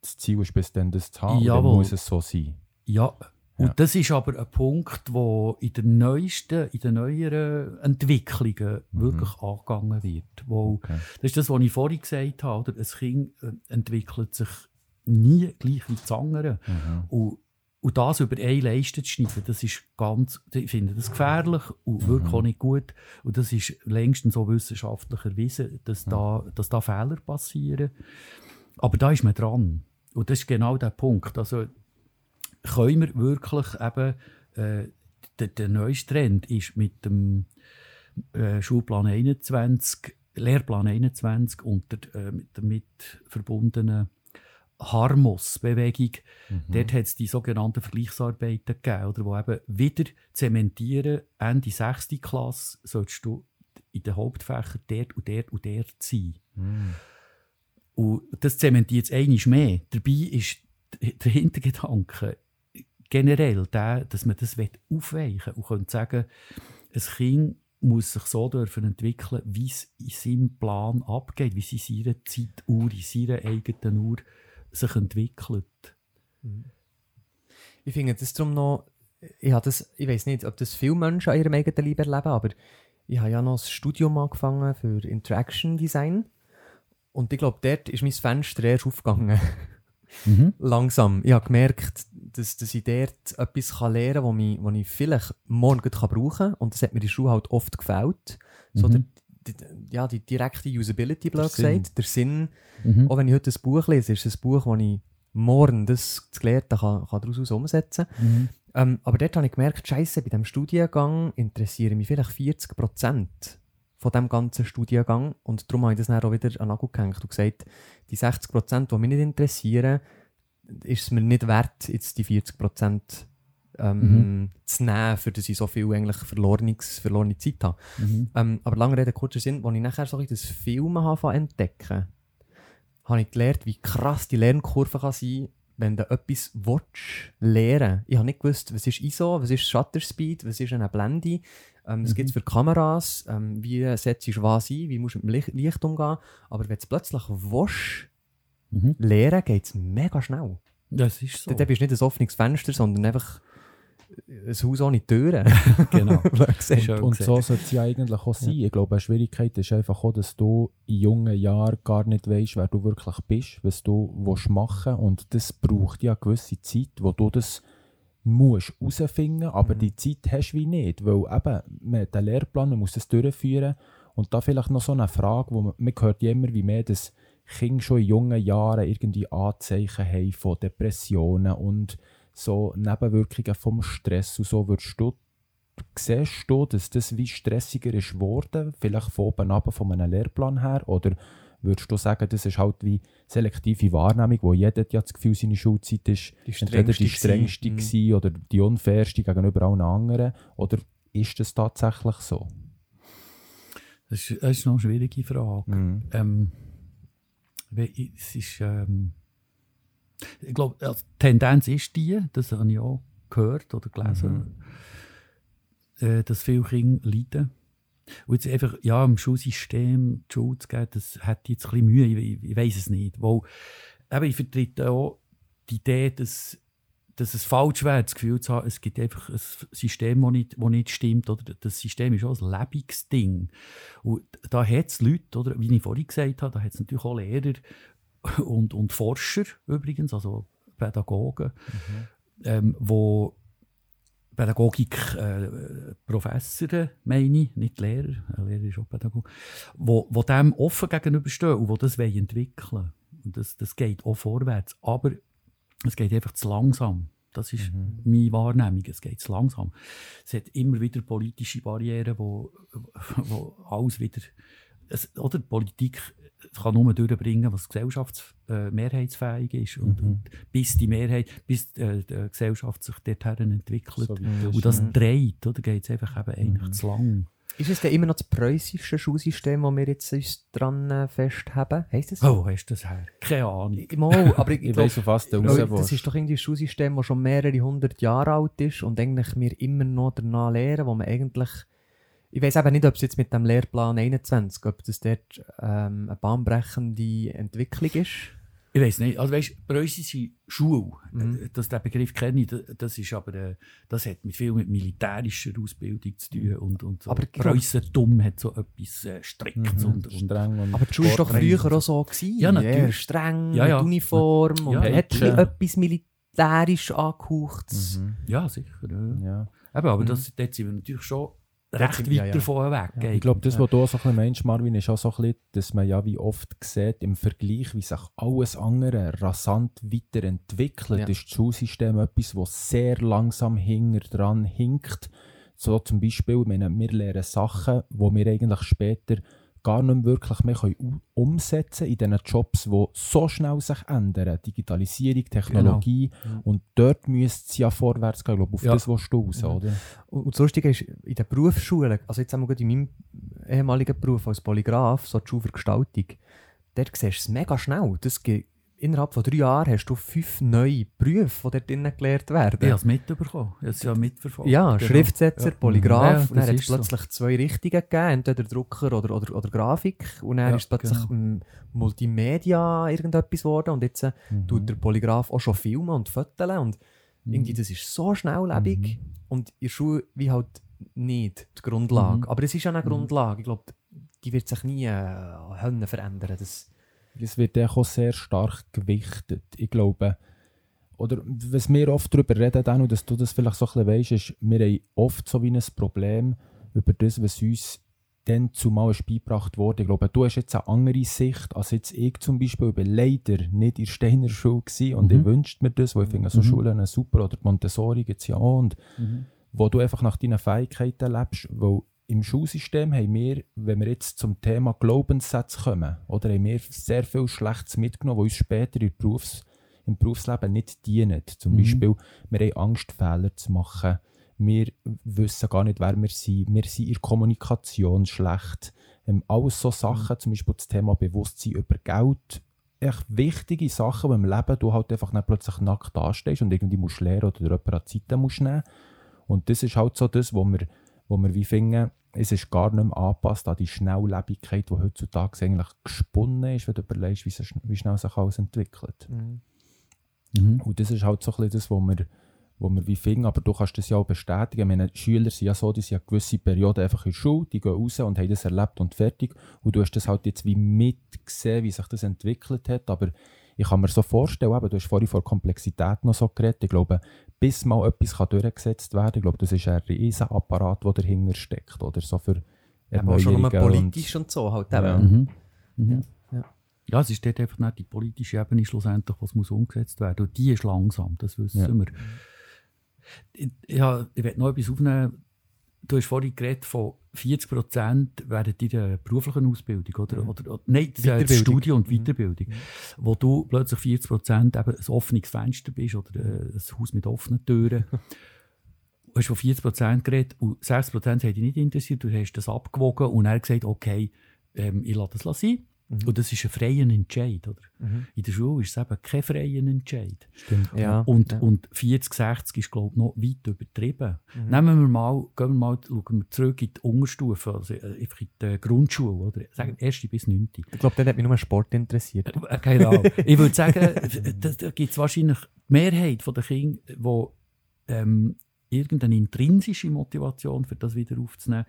das Ziel ist bis dann das zu haben. Und dann Jawohl. muss es so sein. Ja, und Ja. das ist aber ein Punkt, wo in den neuesten, in den neueren Entwicklungen wirklich angegangen wird. Wo, Okay. Das ist das, was ich vorhin gesagt habe. Oder? Ein Kind äh, entwickelt sich nie gleich wie das andere. Mhm. Und, und das über eine Leiste zu schneiden, das ist ganz, ich finde das gefährlich und wirklich auch nicht gut. Und das ist längstens so wissenschaftlich erwiesen, dass, da, dass da Fehler passieren. Aber da ist man dran. Und das ist genau der Punkt. Also, können wir wirklich eben, äh, der, der neueste Trend ist mit dem äh, Schulplan 21, Lehrplan 21 und der, äh, mit der damit verbundenen Harmos-Bewegung. Dort hat es die sogenannten Vergleichsarbeiten gegeben, oder, wo eben wieder zementieren, Ende 6. Klasse solltest du in den Hauptfächern dort und dort und dort sein. Mhm. Und das zementiert es einmal mehr. Dabei ist der Hintergedanke generell der, dass man das aufweichen will und könnte sagen, ein Kind muss sich so dürfen entwickeln, wie es in seinem Plan abgeht, wie es in seiner Zeituhr, in seiner eigenen Uhr sich entwickelt. Ich finde das darum noch, ich, habe das, ich weiß nicht, ob das viele Menschen an ihrem eigenen Leben erleben, aber ich habe ja noch ein Studium angefangen für Interaction Design. Und ich glaube, dort ist mein Fenster erst aufgegangen. Langsam. Ich habe gemerkt, dass, dass ich dort etwas kann lernen kann, das was ich vielleicht morgen gleich brauchen kann. Und das hat mir in der Schule halt oft gefällt. So der, die, ja, die direkte Usability, blöd gesagt. Der Sinn. Mhm. Auch wenn ich heute ein Buch lese, ist es ein Buch, das ich morgen das, das Gelehrte kann, kann daraus umsetzen kann. Ähm, aber dort habe ich gemerkt, Scheiße, bei diesem Studiengang interessieren mich vielleicht 40% von dem ganzen Studiengang. Und darum habe ich das dann auch wieder an den Nagel gehängt und gesagt, die 60%, die mich nicht interessieren, ist es mir nicht wert, jetzt die 40% ähm, zu nehmen, für das ich so viel eigentlich verlorenes, verlorene Zeit habe. Mhm. Ähm, aber lange Rede, kurzer Sinn, als ich nachher so das Filmen habe entdecken, habe ich gelernt, wie krass die Lernkurve kann sein wenn du etwas willst, lernen Ich habe nicht gewusst, was ist ISO, was ist Shutter Speed, was ist eine Blende, ähm, was gibt es für Kameras, ähm, wie setzt du was ein, wie musst du mit dem Licht, umgehen. Aber wenn du es plötzlich willst, Mhm. lernen, geht es mega schnell. Das ist so. Dort bist du nicht ein offenes Fenster, sondern einfach ein Haus ohne Türen. genau. Und so sollte es ja eigentlich auch sein. Ich glaube, eine Schwierigkeit ist einfach auch, dass du in jungen Jahren gar nicht weißt, wer du wirklich bist, was du willst machen Und das braucht ja eine gewisse Zeit, wo du das musst herausfinden, aber die Zeit hast du wie nicht, weil eben, man hat einen Lehrplan, man muss das durchführen und da vielleicht noch so eine Frage, wo man, man hört ja immer wie mehr, dass Kinder schon in jungen Jahren irgendwie Anzeichen haben von Depressionen und so Nebenwirkungen vom Stress und so, würdest du siehst du, dass das wie stressiger ist geworden, vielleicht von oben ab von einem Lehrplan her, oder würdest du sagen, das ist halt wie selektive Wahrnehmung, wo jeder ja das Gefühl, seine Schulzeit ist Die entweder die strengste gewesen oder die unfairste gegenüber allen anderen, oder ist das tatsächlich so? Das ist, das ist noch eine schwierige Frage. Mhm. Ähm, es ist, ähm, ich glaube, also die Tendenz ist die, das habe ich auch gehört oder gelesen, äh, dass viele Kinder leiden. Und jetzt einfach, ja, im Schulsystem die Schule zu geben, das hat jetzt ein bisschen Mühe, ich, ich, ich weiß es nicht. Weil, eben, ich vertrete auch die Idee, dass, dass es falsch wäre, das Gefühl zu haben, es gibt einfach ein System, das nicht, das nicht stimmt. Oder das System ist auch ein Lebensding. Und da hat es Leute, oder, wie ich vorhin gesagt habe, da hat es natürlich auch Lehrer und, und Forscher übrigens, also Pädagogen, ähm, wo Pädagogik äh, Professoren, meine ich, nicht Lehrer, ein Lehrer ist auch Pädagoge, wo, wo dem offen gegenüberstehen und wo das wollen entwickeln Und das, das geht auch vorwärts. Aber es geht einfach zu langsam. Das ist meine Wahrnehmung. Es geht zu langsam. Es hat immer wieder politische Barrieren, wo, wo alles wieder es, oder die Politik kann nur durchbringen, was gesellschaftsmehrheitsfähig äh, ist. Und, Mhm. und bis die Mehrheit, bis äh, die Gesellschaft sich dorthin entwickelt. So und das dreht, oder geht es einfach eben eigentlich Mhm. zu lang. Ist es denn immer noch das preußische Schulsystem, das wir jetzt uns dran äh, festhaben? Heisst das so? Oh, du das her? Keine Ahnung. Mal, aber ich, Ich glaub, weiss, auf was du raus das ist doch irgendwie ein Schulsystem, das schon mehrere hundert Jahre alt ist und eigentlich wir immer noch danach lehren, wo man eigentlich... Ich weiß eben nicht, ob es jetzt mit dem Lehrplan 21, ob das dort ähm, eine bahnbrechende Entwicklung ist. Ich weiß nicht. Also weißt, preußische Schule, Mhm. dass der Begriff kenne ich, das- ist aber, äh, das hat mit viel mit militärischer Ausbildung zu tun und, und so. Aber Preußentum hat so etwas äh, Striktes Mhm. und, und streng und Aber die Schule war doch früher auch so. Gewesen. Ja, natürlich. Eher streng, Ja, ja. mit Uniform und Ja, hat Peitschen. etwas militärisch angehaucht. Mhm. ja, sicher. Ja. Ja. Eben, aber Mhm. das, dort sind wir natürlich schon recht weit ja, ja. davon weg. Ja, ich glaube, das, was du auch so ein bisschen meinst, Marvin, ist auch so ein bisschen, dass man ja wie oft sieht, im Vergleich, wie sich alles andere rasant weiterentwickelt, Ja. ist das Schulsystem etwas, das sehr langsam hinter dran hinkt. So zum Beispiel, meine, wir lernen Sachen, die wir eigentlich später gar nicht mehr wirklich mehr können umsetzen in diesen Jobs, die so schnell sich ändern. Digitalisierung, Technologie. Mhm. Und dort müsste es ja vorwärts gehen. Ich glaube, auf Ja. das willst du raus, Mhm. oder? Und, und das Lustige ist, in den Berufsschulen, also jetzt haben wir gerade in meinem ehemaligen Beruf als Polygraph, so die Schule für Gestaltung, dort siehst du es mega schnell. Das innerhalb von drei Jahren hast du fünf neue Berufe, die dort drinnen gelehrt werden. Ich habe es mitbekommen. Ich habe es ja mitverfolgt. Ja, Genau. Schriftsetzer, Ja. Polygraph, Ja, dann hat es ist so. plötzlich zwei Richtungen gegeben, entweder Drucker oder, oder, oder Grafik. Und dann Ja, ist plötzlich genau. Multimedia irgendetwas geworden und jetzt äh, Mhm. tut der Polygraph auch schon filmen und fotografieren und Mhm. irgendwie das ist so schnelllebig und in der Schule wie halt nicht die Grundlage. Mhm. Aber es ist ja eine Mhm. Grundlage, ich glaube, die wird sich nie äh, verändern. Das, Es wird auch sehr stark gewichtet. Ich glaube, oder was wir oft darüber reden, Dan, und dass du das vielleicht so ein bisschen weißt, ist, wir haben oft so wie ein Problem über das, was uns dann zumal ist beigebracht wurde. Ich glaube, du hast jetzt eine andere Sicht als jetzt ich zum Beispiel. Ich war leider nicht in Steiner Schule gewesen und Mhm. ich wünschte mir das, weil ich finde so Mhm. Schulen super oder die Montessori gibt es ja auch. Und Mhm. wo du einfach nach deinen Fähigkeiten lebst. Weil im Schulsystem haben wir, wenn wir jetzt zum Thema Glaubenssätze kommen, oder haben wir sehr viel Schlechtes mitgenommen, was uns später im, Berufs-, im Berufsleben nicht dienen. Zum Mhm. Beispiel, wir haben Angst, Fehler zu machen. Wir wissen gar nicht, wer wir sind. Wir sind in der Kommunikation schlecht. Ähm, alles so Sachen, zum Beispiel das Thema Bewusstsein über Geld. Echt wichtige Sachen, die im Leben du halt einfach nicht plötzlich nackt dastehst und irgendwie musst lernen oder dir jemand an die Seite musst nehmen. Und das ist halt so das, wo wir, wo wir wie finden, es ist gar nicht mehr angepasst an die Schnelllebigkeit, die heutzutage eigentlich gesponnen ist, wenn du überlegst, wie, sich- wie schnell sich alles entwickelt. Mhm. Und das ist halt so ein bisschen das, was wir, wo wir wie finden, aber du kannst das ja auch bestätigen. Meine Schüler sind ja so, die sind ja gewisse Perioden einfach in der Schule, die gehen raus und haben das erlebt und fertig. Und du hast das halt jetzt wie mitgesehen, wie sich das entwickelt hat, aber ich kann mir so vorstellen, eben, du hast vorhin vor Komplexität noch so geredet, ich glaube, bis mal etwas kann durchgesetzt werden ich glaube, das ist ein riesen Apparat, der dahinter steckt, oder so für aber auch schon nur Erneuerungen und- politisch und, so halt Ja. eben. Mhm. Mhm. Ja. Ja, es ist dort einfach nicht die politische Ebene schlussendlich, was muss umgesetzt werden. Und die ist langsam, das wissen Ja. wir. Ich, ja, ich will noch etwas aufnehmen. Du hast vorhin geredet von 40 Prozent während deiner beruflichen Ausbildung, oder? Mhm. oder, oder nein, das. Studium und Mhm. Weiterbildung. Wo du plötzlich 40 Prozent eben ein offenes Fenster bist oder äh, ein Haus mit offenen Türen. Du hast von 40 Prozent geredet und 6 Prozent haben dich nicht interessiert. Du hast das abgewogen und er hat gesagt, okay, ähm, ich lasse das sein. Mhm. Und das ist ein freier Entscheid. Oder? Mhm. In der Schule ist es eben kein freier Entscheid. Stimmt. Ja. Und, ja. und 40, 60 ist, glaube ich, noch weit übertrieben. Mhm. Nehmen wir mal, gehen wir mal, schauen wir zurück in die Unterstufe, also äh, einfach in die Grundschule, oder? Sagen wir, erste bis neunte. Ich glaube, dann hat mich nur Sport interessiert. Äh, Keine Ahnung. ich würde sagen, da, da gibt es wahrscheinlich die Mehrheit der Kinder, die ähm, irgendeine intrinsische Motivation für das wieder aufzunehmen,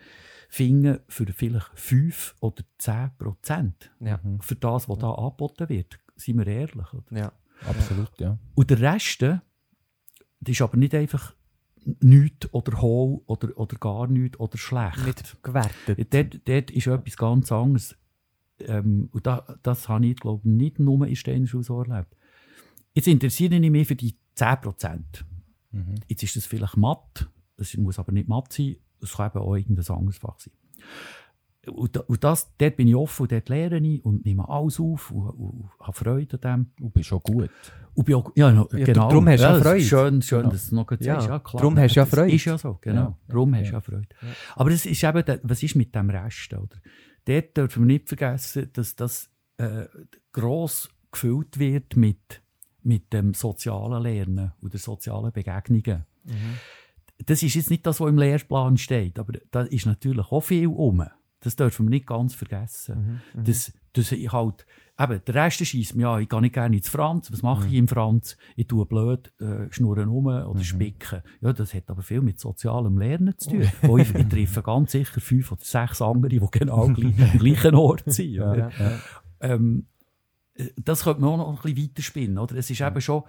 finden für vielleicht 5 oder 10 Prozent. Ja. Mhm. Für das, was da angeboten wird. Seien wir ehrlich. Oder? Ja. Absolut, ja. Und der Rest, das ist aber nicht einfach nichts oder hohl oder, oder gar nichts oder schlecht. Nicht gewertet. Dort, dort ist etwas ganz anderes. Ähm, und da, das habe ich, glaube ich, nicht nur in Steiner Schule so erlebt. Jetzt interessiere ich mich für die 10%. Mhm. Jetzt ist das vielleicht Mathe, es muss aber nicht Mathe sein, es kann eben auch irgendein anderes Fach sein. und, und das, dort bin ich offen und dort lerne ich und nehme alles auf und, und habe Freude an dem. Du bist schon gut. Und bin auch, ja, no, Ja, genau. darum hast du ja, auch das ist Freude. Schön, schön Genau. dass du es noch gerade Ja, sagst. Ja, klar. darum hast du ja Das Freude. Ist ja so, genau. Ja. Darum hast du Ja. ja Freude. Aber es ist eben, der- was ist mit dem Rest? Oder? Dort dürfen wir nicht vergessen, dass das äh, gross gefüllt wird mit, mit dem sozialen Lernen oder sozialen Begegnungen. Das ist jetzt nicht das, was im Lehrplan steht, aber da ist natürlich auch viel um. Das dürfen wir nicht ganz vergessen. Das, das ich halt, eben, der Rest schießt mir an, ich gehe nicht gerne ins Franz. Was mache ich im Franz? Ich tue blöd äh, schnurren um oder spicken. Ja, das hat aber viel mit sozialem Lernen zu tun. Wo ich, ich treffe ganz sicher fünf oder sechs andere, die genau gleich, am gleichen Ort sind. Ja, ja. ähm, äh, das könnte man auch noch ein bisschen weiterspinnen. Oder? Es ist eben schon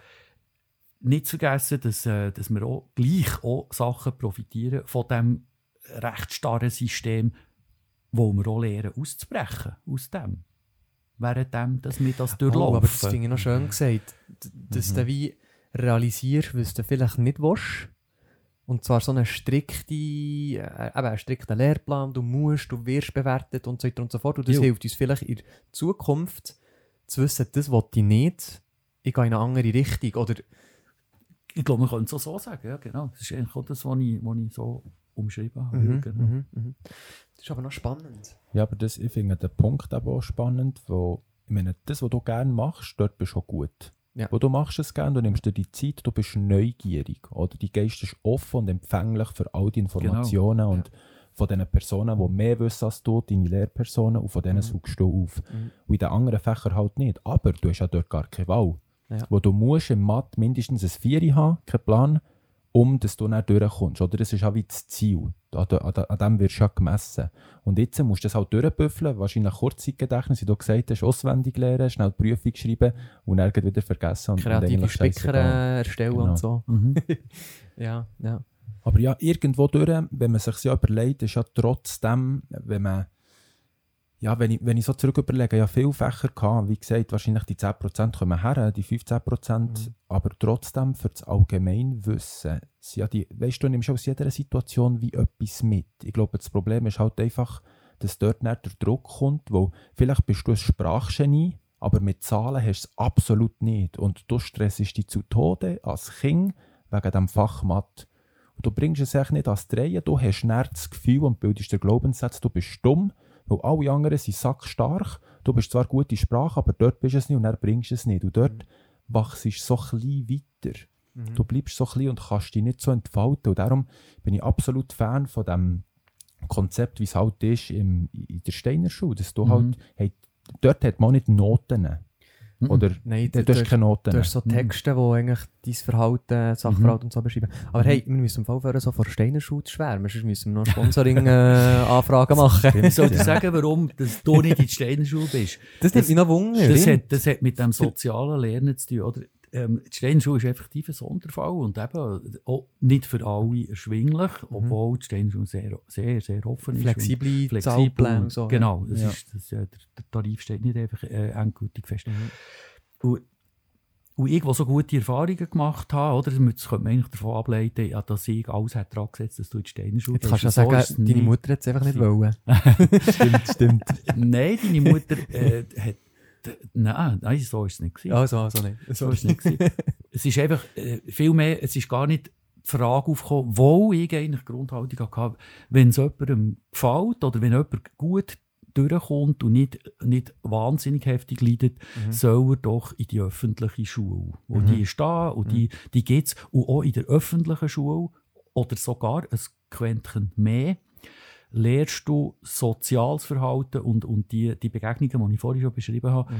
nicht zu vergessen, dass, äh, dass wir auch gleich auch Sachen profitieren von dem recht starren System, wo wir auch lernen auszubrechen aus dem. Währenddem, dass wir das durchlaufen. Oh, aber das finde ich noch schön gesagt. Dass du wie realisierst, was du vielleicht nicht willst. Und zwar so eine strikte, äh, eben einen strikten Lehrplan, du musst, du wirst bewertet und so weiter und so fort. Und das Jo. hilft uns vielleicht in der Zukunft zu wissen, das will ich nicht, ich gehe in eine andere Richtung. Oder ich glaube, man könnte es auch so sagen. Ja, genau. Das ist eigentlich auch das, was ich, was ich so umschrieben habe. Mhm, Ja, genau. mhm, mhm. Das ist aber noch spannend. Ja, aber das, ich finde den Punkt aber auch spannend, wo, ich meine, das, was du gerne machst, dort bist du auch gut. Ja. Wo du machst es gerne, du nimmst dir die Zeit, du bist neugierig, oder die Geist ist offen und empfänglich für all die Informationen und von den Personen, die mehr wissen als du, deine Lehrpersonen, und von denen suchst du auf. Mhm. Und in den anderen Fächern halt nicht. Aber du hast ja dort gar keine Wahl. Ja. Wo du musst im Mathe mindestens ein Vieri haben, kein Plan, um dass du dann durchkommst. Oder das ist auch wie das Ziel. An, an, an dem wirst du ja gemessen. Und jetzt musst du das halt durchbüffeln, wahrscheinlich Kurzzeitgedächtnis, wie du gesagt hast, auswendig lernen, schnell die Prüfung schreiben und dann wieder vergessen. Und, Kreative scheissegal. äh, erstellen Genau. und so. Mhm. Ja, ja. Aber ja, irgendwo durch, wenn man sich ja überlegt, ist ja trotzdem, wenn man, ja, wenn ich, wenn ich so zurück überlege, ja, viele Fächer gehabt, wie gesagt, wahrscheinlich die 10% kommen her, die 15%, Mhm. aber trotzdem für das Allgemeinwissen, ja die, weißt du, du nimmst aus jeder Situation wie etwas mit. Ich glaube, das Problem ist halt einfach, dass dort nicht der Druck kommt, wo vielleicht bist du ein Sprachgenie, aber mit Zahlen hast du es absolut nicht. Und du stressest dich zu Tode als Kind wegen dem Fach Mathe. Du bringst es nicht als Drehen, du hast nicht das Gefühl und bildest den Glaubenssatz, du bist dumm, weil alle anderen sind sackstark. Du bist zwar gut in Sprache, aber dort bist du es nicht und dann bringst du es nicht. Und dort wachst du so klein weiter. Du bleibst so klein und kannst dich nicht so entfalten. Und darum bin ich absolut Fan von dem Konzept, wie es halt ist im, in der Steiner Schule. Dass du Mhm. halt, hey, dort hat man nicht Noten. Mhm. Oder Nein, du, hast keine Noten. Du hast so Texte, die eigentlich dein Verhalten, Sachverhalt und so beschreiben. Aber hey, wir müssen im Fall vorher so vor Steiner Schule zu schwärmen, sonst müssen wir noch Sponsoring-Anfragen machen. Ich soll dir sagen, warum dass du nicht in die Steinerschule bist. Das nimmt mich noch Wunder. Das hat, das hat mit dem sozialen Lernen zu tun. Oder? Ähm, die Steinerschule ist effektiv ein Sonderfall und eben auch nicht für alle erschwinglich, obwohl die Steinerschule sehr, sehr, sehr offen ist. Flexible flexibel. Zahlpläne. So, Genau, das Ja. ist, das, der, Tarif steht nicht einfach äh, endgültig fest. Mhm. Und, und ich, der so gute Erfahrungen gemacht habe, oder, das könnte man eigentlich davon ableiten, ja, dass ich alles hat dran gesetzt, dass du in die Steinerschule Jetzt kannst du ja sagen, deine nicht. Mutter hat es einfach nicht wollen. stimmt, stimmt. Nein, deine Mutter äh, hat. Nein, nein, so ist es nicht. gewesen. Also, also nicht. So ist es nicht. es ist einfach äh, viel mehr, es ist gar nicht die Frage aufgekommen, wo ich eigentlich Grundhaltung hatte, wenn es jemandem gefällt oder wenn jemand gut durchkommt und nicht, nicht wahnsinnig heftig leidet, soll er doch in die öffentliche Schule. Und die ist da und die, die gibt es. Und auch in der öffentlichen Schule oder sogar ein Quäntchen mehr lernst du soziales Verhalten und, und die, die Begegnungen, die ich vorhin schon beschrieben habe.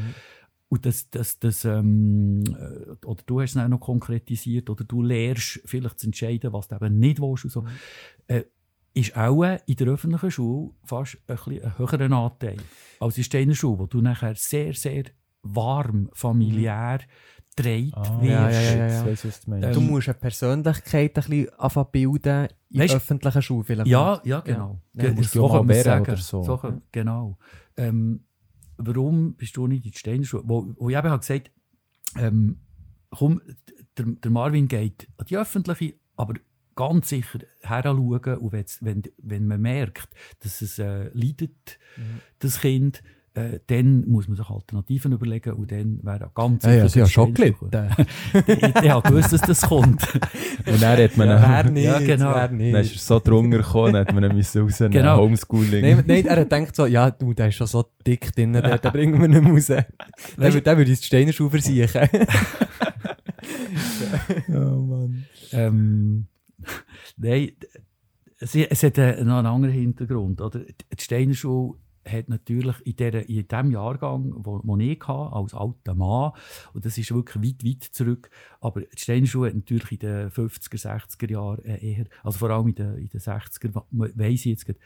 Und das, das, das, ähm, äh, oder du hast es auch noch konkretisiert, oder du lernst vielleicht zu entscheiden, was du eben nicht willst und so. Äh, ist auch in der öffentlichen Schule fast ein, ein höherer Anteil als in der Steiner Schule, wo du nachher sehr, sehr warm, familiär gedreht Ah, wirst. ja, ja, ja. Was du. Ähm, musst eine Persönlichkeit ein bisschen anfangen zu bilden in der öffentlichen Schule vielleicht. Ja, ja, genau. Ja, Ge- musst so du mal sagen. oder so. kann- genau. Ähm, warum bist du nicht in die Steinerschule? Wo, wo ich eben habe gesagt ähm, komm, der, der Marvin geht an die öffentliche, aber ganz sicher heranschauen und wenn, wenn man merkt, dass es äh, leidet, das Kind, äh, dann muss man sich Alternativen überlegen und dann wäre ganz Ja, ja, sie das schon gelitten. ich, ich habe gewusst, dass das kommt. Und dann hat man Ja, ihn- wer nicht, Ja, genau. dann ist er so drunter gekommen, dann hat man ihn müssen rausnehmen. Genau. Homeschooling. Nein, nein, er hat gedacht so, ja, du, der ist schon so dick drin, den, den bringen wir nicht mehr raus. Der, Weißt- würde- der würde ins Steinerschuh versiechen. oh Mann. Ähm, nein, es, es hat äh, noch einen anderen Hintergrund. Oder? Die Steinerschule hat natürlich in, der, in dem Jahrgang, wo, wo ich hatte, als alter Mann, und das ist wirklich weit, weit zurück, aber die Steinerschule hat natürlich in den 50er, 60er Jahren äh, eher, also vor allem in den, in den 60er, weiss ich jetzt gerade,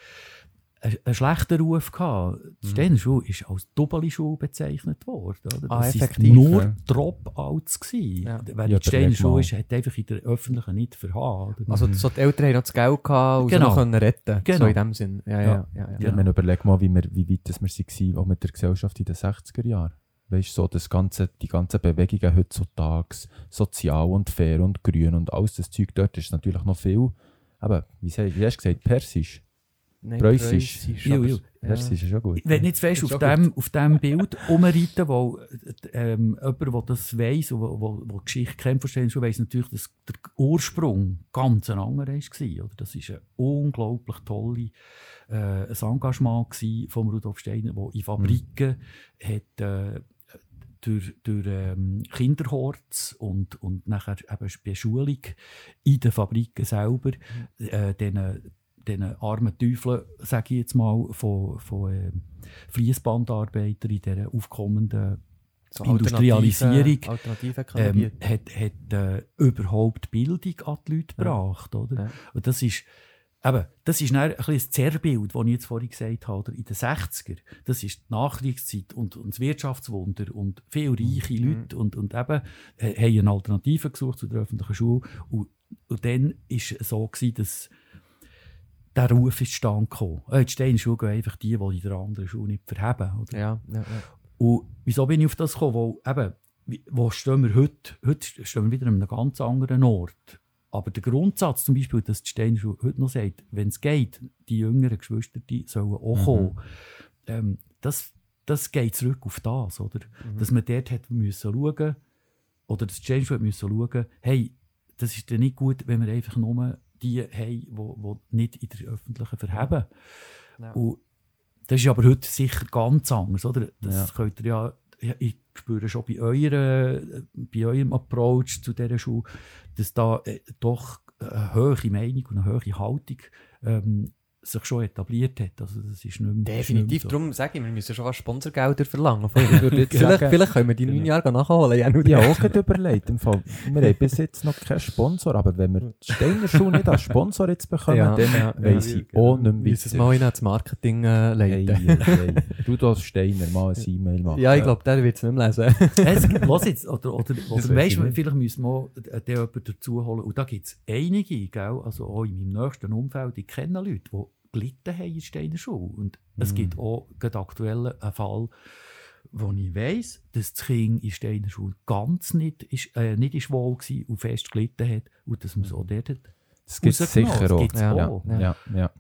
einen, schlechten Ruf gehabt. Die Steinerschule ist als Doppelschule bezeichnet worden. Oder? Ah, Das effektiv, ist nur. Dropouts gewesen. Ja. Während Ja, die mal. ist, hat einfach in der öffentlichen nicht verhauen. Also so die Eltern haben noch das Geld gehabt und Genau. sie noch können retten Genau. So in dem Sinn. Ja, ja, Ja. ja. ja, ja. Genau. Man überlegt mal, wie, wir, wie weit das wir waren, auch mit der Gesellschaft in den 60er Jahren. Weißt du, so das ganze, die ganzen Bewegungen heutzutage, sozial und fair und grün und alles das Zeug dort ist natürlich noch viel. Aber, wie hast du gesagt, Persisch? Nein, Preußisch. Preußisch, Jo. Ja. Ist schon gut. Ich will nicht zu auf dem, auf dem Bild umreiten, wo ähm, jemand, der das weiss und wo, wo, wo die Geschichte kennt, verstehen schon, weiss natürlich, dass der Ursprung ganz ein anderer war. Oder? Das war ein unglaublich tolle äh, ein Engagement gsi von Rudolf Steiner, der in Fabriken hat, äh, durch, durch ähm, Kinderhorts und, und nachher eben Beschulung in den Fabriken selber äh, diesen, diesen armen Teufeln, sage ich jetzt mal, von, von ähm, Fließbandarbeitern in dieser aufkommenden So Industrialisierung, Alternativen können ähm, hat, hat äh, überhaupt Bildung an die Leute gebracht. Oder? Ja. Und das ist, eben, das ist ein das Zerrbild, das ich jetzt vorhin gesagt habe. Oder? In den 60er, das ist die Nachkriegszeit und, und das Wirtschaftswunder und viele reiche Mhm. Leute und, und eben äh, haben eine Alternative gesucht zu der öffentlichen Schule. Und, und dann war es so, gewesen, dass der Ruf ist zustande gekommen. Äh, die Steinschule gehen einfach die, die in der anderen Schule nicht verheben. Oder? Ja, ja, ja. Und wieso bin ich auf das gekommen? Weil eben, wo stehen wir heute? Heute stehen wir wieder an einem ganz anderen Ort. Aber der Grundsatz zum Beispiel, dass die Steinschule heute noch sagt, wenn es geht, die jüngeren Geschwister die sollen auch kommen, ähm, das, das geht zurück auf das, oder? Dass man dort hat müssen schauen, oder dass die Steinschule hat müssen schauen, hey, das ist dann nicht gut, wenn wir einfach nur die haben, die, nicht in der öffentlichen verheben. Ja. Und das ist aber heute sicher ganz anders, oder? Das Ja. könnt ihr ja, ja, ich spüre schon bei, eurer, bei eurem Approach zu dieser Schule, dass da äh, doch eine hohe Meinung und eine hohe Haltung ähm, sich schon etabliert hat. Also das ist nicht mehr, Definitiv. ist nicht mehr Darum sage ich, wir müssen schon was Sponsorgelder verlangen. jetzt vielleicht, vielleicht können wir die neun Jahre nachholen. Ja, nur Ich habe auch gerade überlegt, im Fall, wir haben bis jetzt noch keinen Sponsor, aber wenn wir die Steiner Schuhe nicht als Sponsor jetzt bekommen, Ja, dann ja, weiss ja. ich auch nicht Wir mehr müssen es mal in das Marketing äh, leiten. hey, hey. Du als Steiner mal ein E-Mail machen. Ja, ich glaube, der wird es nicht mehr lesen. Es gibt, lass jetzt, oder, oder, oder weiß weißt du, vielleicht müssen wir den jemanden dazu holen. Und da gibt es einige, gell? also auch in meinem nächsten Umfeld, ich kenne Leute, die gelitten haben in Steiner Schule. Und es Mhm. gibt auch gerade aktuell einen Fall, wo ich weiss, dass das Kind in Steiner Schule ganz nicht, ist, äh, nicht ist wohl war und fest gelitten hat und dass man es auch dort hat. Das gibt es sicher auch. gibt's ja, auch. ja, ja,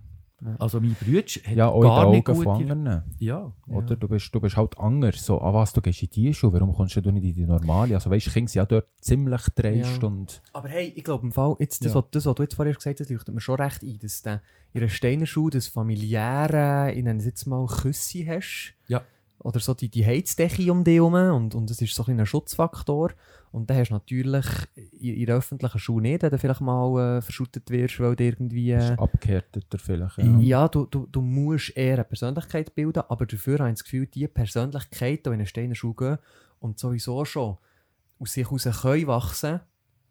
ja. Also mein Bruder hat ja, auch gar in nicht den gut... Augen von anderen. Ja, Oder? Du, bist, du bist halt anders. So, an was du gehst in die Schule, warum kommst du nicht in die normale? Also weißt du, Kinder sind ja dort ziemlich dreist Ja. und... Aber hey, ich glaube im Fall, jetzt, das, Ja. was, das, was du jetzt vorher gesagt hast, leuchtet mir schon recht ein, dass du in einer Steiner Schule das familiäre, ich nenne es jetzt mal Küsse hast. Ja. Oder so die, die Heizdecke um dich herum und, und das ist so ein, bisschen ein Schutzfaktor. Und dann hast du natürlich in, in der öffentlichen Schule nicht, wenn du vielleicht mal äh, verschüttet wirst, weil du irgendwie... Äh, abgehärteter vielleicht. ja, Ja. du, du, du musst eher eine Persönlichkeit bilden, aber dafür habe ich das Gefühl, die Persönlichkeit, die in eine Steiner Schule gehen und sowieso schon aus sich heraus können wachsen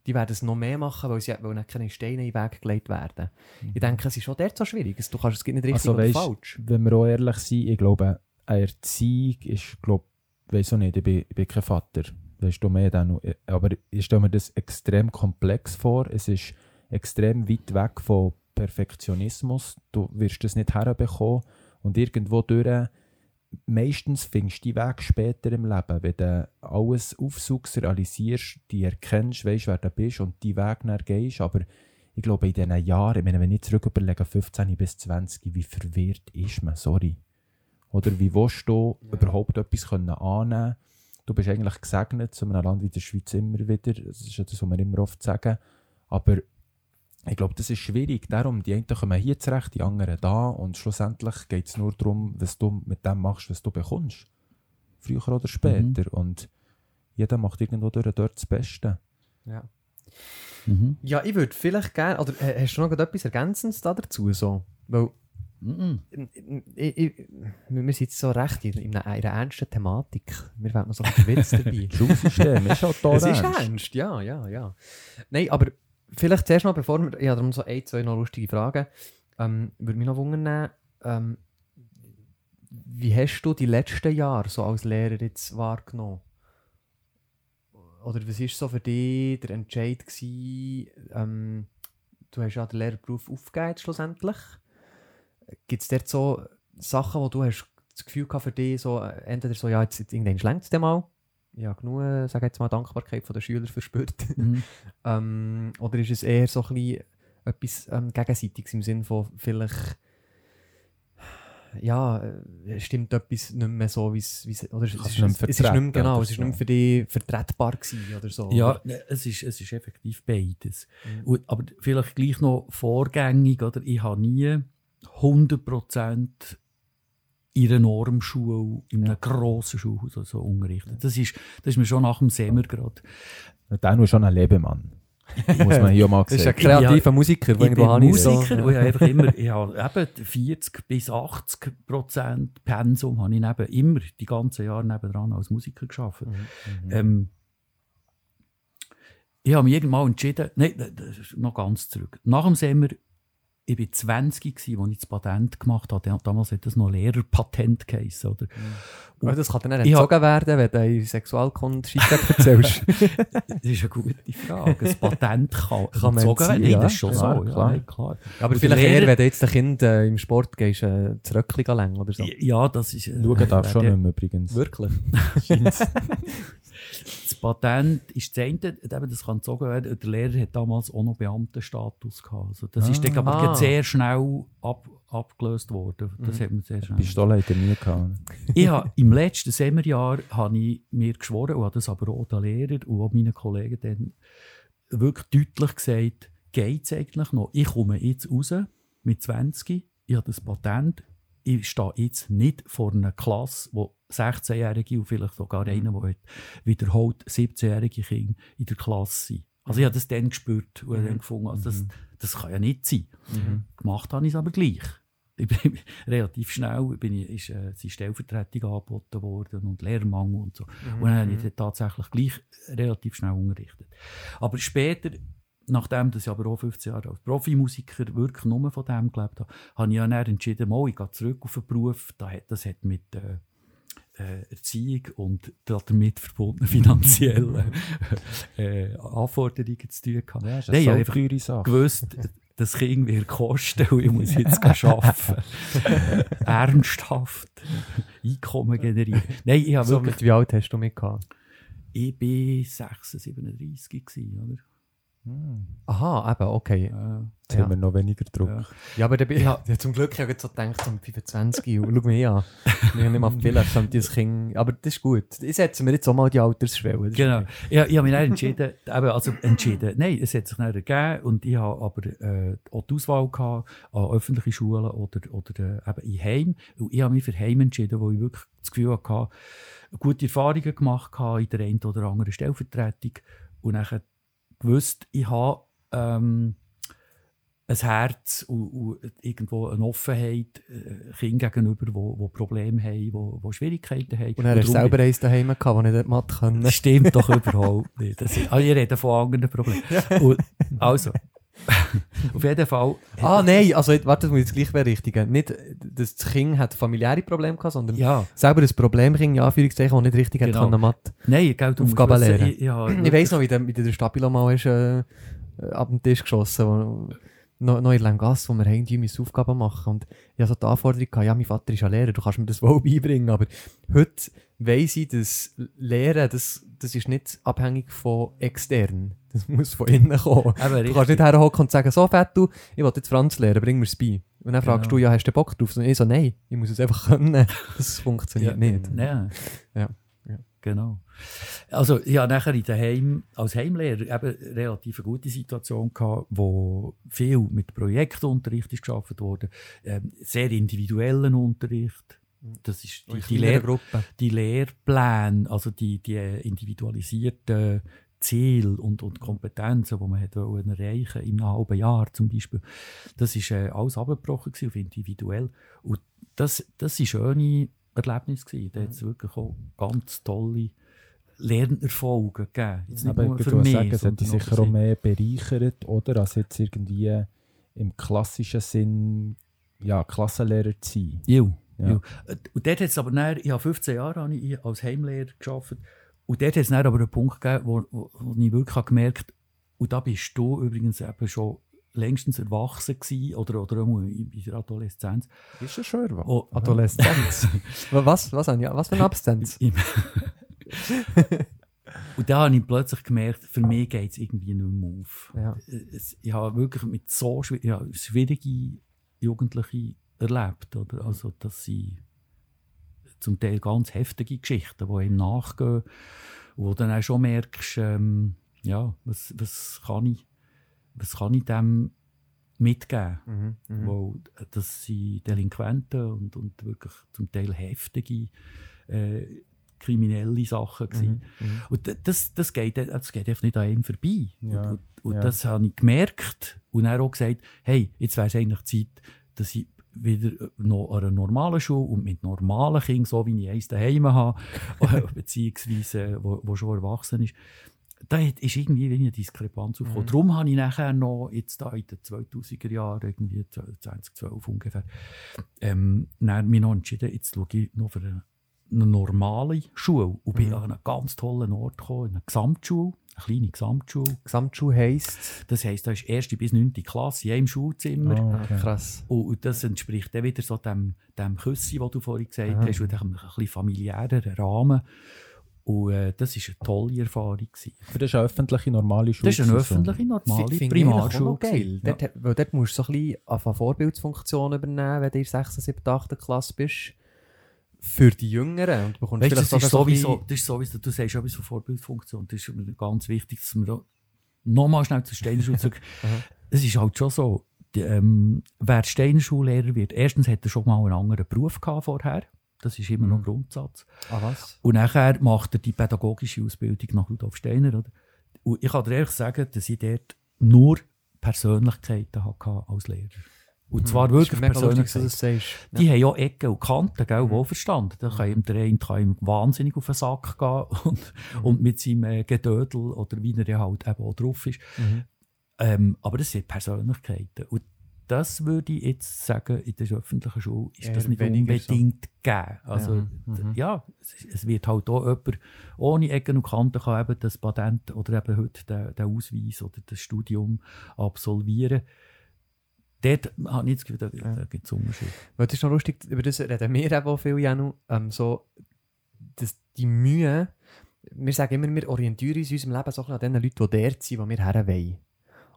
die werden es noch mehr machen, weil, sie, weil keine Steine in den Weg gelegt werden. Ich denke, es ist schon dort so schwierig. Du kannst es nicht richtig Also oder weißt, falsch. wenn wir auch ehrlich sind, ich glaube, eine Erziehung ist, glaube weiß auch nicht, ich bin, ich bin kein Vater. Weißt du mehr dann, noch. aber ich stelle mir das extrem komplex vor. Es ist extrem weit weg von Perfektionismus. Du wirst das nicht herbekommen und irgendwo durch meistens findest du die Weg später im Leben, wenn du alles aufsuchst, realisierst, die erkennst, weißt, wer du bist und die Weg dann gehst. Aber ich glaube, in diesen Jahren, ich meine, wenn ich zurück überlege, 15 bis 20, wie verwirrt ist man, sorry. Oder wie willst du Ja. überhaupt etwas können annehmen Du bist eigentlich gesegnet, zu einem Land wie der Schweiz immer wieder, das ist ja das, was wir immer oft sagen, aber ich glaube, das ist schwierig. Darum, die einen kommen hier zurecht, die anderen da und schlussendlich geht es nur darum, was du mit dem machst, was du bekommst. Früher oder später. Und jeder macht irgendwo durch dort das Beste. Ja. Mhm. Ja, ich würde vielleicht gerne, oder äh, hast du noch etwas Ergänzendes da dazu? So? Weil, Ich, ich, wir sind jetzt so recht in, in, einer, in einer ernsten Thematik. Mir fällt noch so ein Witz dabei. Schulsystem ist halt da Es ist ernst. ja, ja, ja. Nein, aber vielleicht zuerst noch, bevor wir, ich habe darum so ein, zwei noch lustige Fragen, ähm, würde mich noch wundern, ähm, wie hast du die letzten Jahre so als Lehrer jetzt wahrgenommen? Oder was war so für dich der Entscheid gewesen, ähm, du hast ja den Lehrerberuf aufgegeben schlussendlich. Gibt es dort so Sachen, wo du hast das Gefühl gehabt für dich, so, äh, entweder so, ja, jetzt, jetzt irgendwann schlägt es dir mal, habe genug, äh, sage jetzt mal, Dankbarkeit von den Schülern verspürt. Mhm. ähm, oder ist es eher so ein bisschen etwas ähm, Gegenseitiges im Sinne von vielleicht, ja, äh, stimmt etwas nicht mehr so, wie es, es oder es, Kannst ist, es, es ist nicht mehr, genau, es ist nicht mehr für dich vertretbar gewesen oder so. Ja, oder? ne, es ist, es ist effektiv beides. Mhm. Und, aber vielleicht gleich noch vorgängig, oder? Ich habe nie 100% in einer Normschule, in einem grossen Schulhaus oder so unterrichtet. Das ist, das ist mir schon nach dem Semmer gerade. Der ist schon ein Lebemann. Muss man hier mal Das ist sehen. ein kreativer Ja, Musiker, Ich bin habe ich so- Musiker und ich habe einfach immer, ich habe eben 40 bis 80 Prozent Pensum habe ich neben, immer die ganzen Jahre nebendran als Musiker geschafft. Mhm. Ähm, ich habe mich irgendwann entschieden, nein, das ist noch ganz zurück. Nach dem Sommer, ich war 20 gewesen, als ich das Patent gemacht habe. Damals hat das noch Lehrerpatent geheißen, oder? Ja, das kann dann entzogen werden, wenn du in Sexualkunde Scheitern erzählst. Das ist eine gute Frage. Ein Patent kann, Kann man entzogen werden. Nein, das ist ja. schon Klar, so. klar. Ja, klar. Aber Und vielleicht der eher, Lehrer- wenn du jetzt ein Kind äh, im Sport gehst, äh, das Röckchen längen oder so. Ja, das ist... äh, Schauen darfst du schon der- nicht mehr übrigens. Wirklich? Das Patent ist das eine, das kann gezogen werden. Der Lehrer hat damals auch noch Beamtenstatus gehabt. Also das ist dann aber Ah. sehr schnell ab, abgelöst worden. Das hat man sehr schnell. Pistole hat er nie gehabt. ich habe im letzten Sommerjahr habe ich mir geschworen, und habe das aber auch den Lehrer und auch meinen Kollegen dann wirklich deutlich gesagt, geht es eigentlich noch? Ich komme jetzt raus mit 20, ich habe das Patent, ich stehe jetzt nicht vor einer Klasse, wo 16-Jährige und vielleicht sogar einer, der hat wiederholt 17-jährige Kinder in der Klasse sind. Also ich habe das dann gespürt und habe dann gefunden, also das, das kann ja nicht sein. Gemacht habe ich es aber gleich. Ich bin relativ schnell bin ich, ist, äh, Stellvertretung angeboten worden und Lehrermangel und so. Und dann habe ich dann tatsächlich gleich relativ schnell unterrichtet. Aber später, nachdem dass ich aber auch 15 Jahre als Profimusiker wirklich nur von dem gelebt habe, habe ich ja dann entschieden, mal, ich gehe zurück auf den Beruf. Das hat mit äh, äh, Erziehung und damit verbundenen finanziellen äh, Anforderungen zu tun gehabt. Ja, ist Nein, eine ich habe so einfach teure Sache. gewusst, das Kind wird kosten und ich muss jetzt arbeiten. Ernsthaft Einkommen generieren. Nein, ich habe So, wirklich, mit wie alt hast du mich gehabt? ich bin 36, 37 gewesen, oder? Hm. Aha, eben, okay. Äh, Jetzt haben wir noch weniger Druck. ja. Ja, aber dann bin ich, ja, zum Glück habe ich so gedacht, um 25 und schau mich an. Wir haben nicht mal vielleicht könnte dieses Kind, aber das ist gut. Ich setze mir jetzt auch mal die Altersschwelle. Genau. okay. Ich, ich habe mich dann entschieden, eben, also entschieden, nein, es hat sich dann ergeben und ich habe aber äh, auch die Auswahl gehabt an öffentliche Schulen oder, oder äh, eben in Heim. Und ich habe mich für Heim entschieden, wo ich wirklich das Gefühl hatte, gute Erfahrungen gemacht habe in der einen oder anderen Stellvertretung und dann gewusst, ich habe ähm, ein Herz und, und irgendwo eine Offenheit äh, Kindern gegenüber, die wo, wo Probleme haben, wo, wo Schwierigkeiten haben. Und du darum- selber eins daheim gehabt, ich nicht Mathe können. das stimmt doch überhaupt nicht. Das ist, also, ich rede von anderen Problemen. Und, also, auf jeden Fall. Ah, nein, also warte, das muss ich jetzt gleich berichtigen. Nicht, dass das Kind hat familiäre Probleme gehabt, sondern Ja, selber ein Problemkind, in Anführungszeichen, das nicht richtig Genau. hat können Mathe. nein, Geld Aufgaben lernen. Ich, ja, Ich weiss noch, wie der, wie der Stabilo mal ist, äh, ab dem Tisch geschossen wo, noch, noch in Langasse, wo wir irgendwie müssen Aufgaben machen Und ich hatte so die Anforderung, gehabt, ja, mein Vater ist ja Lehrer, du kannst mir das wohl beibringen. Aber heute weiss ich, dass Lehren, das, das ist nicht abhängig von extern. Das muss von innen kommen. Aber Du kannst nicht herhocken und sagen, so Fettu, ich will jetzt Franz lernen, bring mir's bei. Und dann fragst Genau. du, ja, hast du Bock drauf? Und ich so, nein, ich muss es einfach können. Das funktioniert nicht. Ja. Ja. Ja. Genau. Also, ich hatte nachher in Heim, als Heimlehrer eben relativ eine gute Situation gehabt, wo viel mit Projektunterricht ist geschaffen wurde, ähm, sehr individuellen Unterricht. Das ist die, die, Lehr die Lehrpläne, also die, die individualisierten Ziele und, und Kompetenzen, die man hat wollen erreichen in einem halben Jahr zum Beispiel, das ist äh, alles abgebrochen auf individuell. Und das, das war schöne Erlebnis gewesen. Da hat es wirklich auch ganz tolle Lernerfolge gegeben. Jetzt nicht Aber nur für mich, sagen, es hat sicher auch mehr bereichert, oder? Als jetzt irgendwie im klassischen Sinn ja, Klassenlehrer zu sein. Jo, Ja. jo. Und dort hat es aber dann, ich habe 15 Jahre als Heimlehrer gearbeitet und dort hat es dann aber einen Punkt gegeben, wo, wo, wo ich wirklich gemerkt habe, und da bist du übrigens eben schon längstens erwachsen gewesen, oder, oder in der Adoleszenz. Ist das schon erwachsen? Oh, Adoleszenz. was, was, Anja? was für eine Abstinenz? Und da habe ich plötzlich gemerkt, für mich geht es irgendwie nicht mehr auf. Ja. Ich habe wirklich mit so schwi ja, schwierige Jugendliche erlebt. Oder? Also, dass sie zum Teil ganz heftige Geschichten, die ihm nachgehen, wo du dann auch schon merkst, ähm, ja, was, was, kann ich, was kann ich dem mitgeben? Mhm, mhm. Weil das sind Delinquenten und, und wirklich zum Teil heftige äh, kriminelle Sachen. Mhm, mhm. Und das, das, geht, das geht einfach nicht an ihm vorbei. Ja, Und, und, und ja. das habe ich gemerkt und er auch gesagt, hey, jetzt wäre es eigentlich Zeit, dass ich wieder noch an einer normalen Schule und mit normalen Kindern, so wie ich eins daheim habe, beziehungsweise wo, wo schon erwachsen ist, da ist irgendwie wie eine Diskrepanz aufgekommen. Mhm. Darum habe ich nachher noch, jetzt da in den 2000er Jahren, irgendwie 2012 ungefähr, ähm, mich noch entschieden, jetzt schaue ich noch für eine, eine normale Schule und bin Mhm. an einen ganz tollen Ort gekommen, in eine Gesamtschule, eine kleine Gesamtschule. Gesamtschule heisst, Das heisst, da ist erste bis 9. Klasse in einem Schulzimmer. Oh, okay. krass. Und, und das entspricht dann wieder so dem, dem Küssi, den du vorhin gesagt Ah. hast, und einem ein bisschen familiäreren Rahmen. Und äh, das war eine tolle Erfahrung. Gewesen. Aber das ist eine öffentliche, normale Schule. Das ist eine öffentliche, normale auch Primarschule. geil. gewesen. Dort, weil dort musst du so ein bisschen auf eine Vorbildsfunktion übernehmen, wenn du in der 6., 7., 8. Klasse bist. Für die Jüngeren. Und du bekommst Weißt, das ist ein sowieso, das ist sowieso, du sagst etwas von Vorbildfunktion, das ist ganz wichtig, dass wir da nochmal schnell zur Steinerschule zurück. Es ist halt schon so, die, ähm, wer Steinerschullehrer wird, erstens hat er schon mal einen anderen Beruf gehabt vorher, das ist immer noch Mhm. Grundsatz. Ah, was? Und nachher macht er die pädagogische Ausbildung nach Rudolf Steiner. Oder? Und ich kann dir ehrlich sagen, dass ich dort nur Persönlichkeiten hatte als Lehrer. Und zwar Das ist wirklich mega lustig, dass sagst. Die haben ja Ecken und Kanten, gell, Mhm. wohlverstanden. Da kann ihm der eine kann ihm wahnsinnig auf den Sack gehen und, Mhm. und mit seinem äh, Gedödel oder wie er ja halt eben auch drauf ist. Mhm. Ähm, aber das sind Persönlichkeiten. Und das würde ich jetzt sagen, in der öffentlichen Schule ist Eher das nicht weniger so. unbedingt gegeben. Also, Ja. Mhm. ja, es, es wird halt auch jemand ohne Ecken und Kanten kann eben das Patent oder eben heute den, den Ausweis oder das Studium absolvieren. Dort habe ich das Gefühl, da, da gibt es Unterschiede. Weil das ist noch lustig, über das reden wir eben auch viel, Janu. Ähm, so, dass die Mühe, wir sagen immer, wir orientieren uns in unserem Leben so an den Leuten, die dort sind, wo wir her wollen.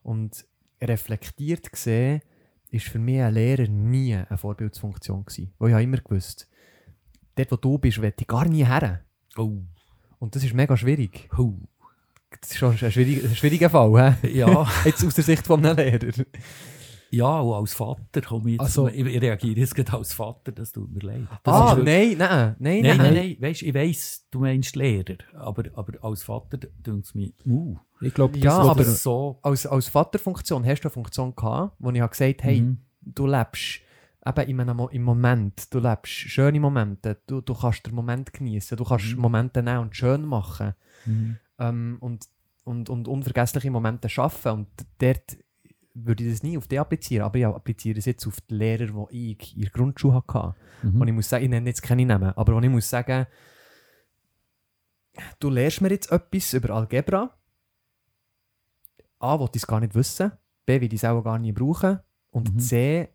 Und reflektiert gesehen, ist für mich ein Lehrer nie eine Vorbildsfunktion gewesen. Weil ich habe immer gewusst, dort, wo du bist, will ich gar nie her. Oh. Und das ist mega schwierig. Huh. Das ist schon ein schwieriger, ein schwieriger Fall, hä? Ja, Jetzt aus der Sicht von einem Lehrer. Ja, und als Vater komme ich jetzt, Also- ich, ich reagiere jetzt gerade als Vater, das tut mir leid. Das ah, wirklich- nein, nein, nein, Nein, nein. nein, nein, weißt, ich weiss, du meinst Lehrer, aber, aber als Vater denkt es mir, uh, Ich glaube, Ja, aber- so... Als, als Vaterfunktion hast du eine Funktion gehabt, wo ich habe gesagt hey, Mhm. du lebst eben in einem, im Moment, du lebst schöne Momente, du, du kannst den Moment genießen, du kannst Mhm. Momente nehmen und schön machen Mhm. ähm, und, und, und unvergessliche Momente schaffen und dort würde ich das nie auf die applizieren, aber ich appliziere es jetzt auf die Lehrer, die ich in der Grundschule hatte. Mhm. Und ich muss sagen, ich nenne jetzt keine Namen, aber ich muss sagen, du lehrst mir jetzt etwas über Algebra. A, will ich es gar nicht wissen. B, will ich es auch gar nicht brauchen. Und Mhm. C,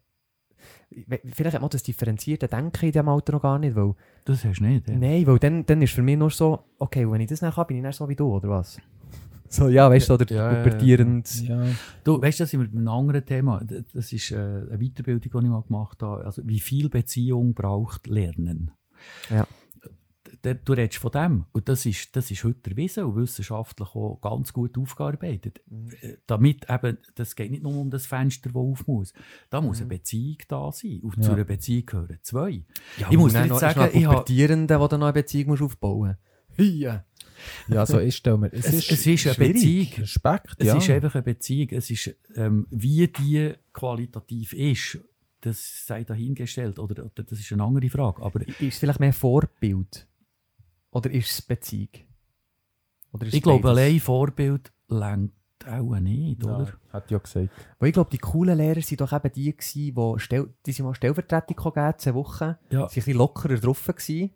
vielleicht hat man das differenzierte Denken in diesem Alter noch gar nicht, weil, Das hast du nicht. Ja. nein, weil dann, dann ist für mich nur so, okay, wenn ich das nicht kann, bin ich dann so wie du, oder was? So, ja, weißt du, oder Ja, pubertierend. Ja. Du, weißt du, das bei einem anderen Thema. Das ist äh, eine Weiterbildung, die ich mal gemacht habe. Also, wie viel Beziehung braucht Lernen? Ja. D- Du redest von dem. Und das ist, das ist heute erwiesen und wissenschaftlich auch ganz gut aufgearbeitet. Äh, Damit eben, das geht nicht nur um das Fenster, das auf muss. Da muss eine Beziehung da sein. Und zu Ja. einer Beziehung gehören zwei. Ja, ich muss noch- ist noch sagen, ein ich habe Pubertierender, wo du noch eine Beziehung musst aufbauen musst. Ja. ja, so ist es. Es, Es- es ist eine. Beziehung. Respekt, Es ja. ist einfach eine Beziehung. Es ist, ähm, wie die qualitativ ist, das sei dahingestellt. Oder, oder das ist eine andere Frage. Aber Ist es vielleicht mehr Vorbild? Oder ist es Beziehung? Oder ist ich glaube, allein Vorbild längt auch nicht, oder? hat ja gesagt. Weil ich glaube, die coolen Lehrer waren doch eben die, gewesen, die, stell, die sind mal Stellvertretung gegeben, zehn Wochen. Ja. Sie waren ein bisschen lockerer drauf, gewesen,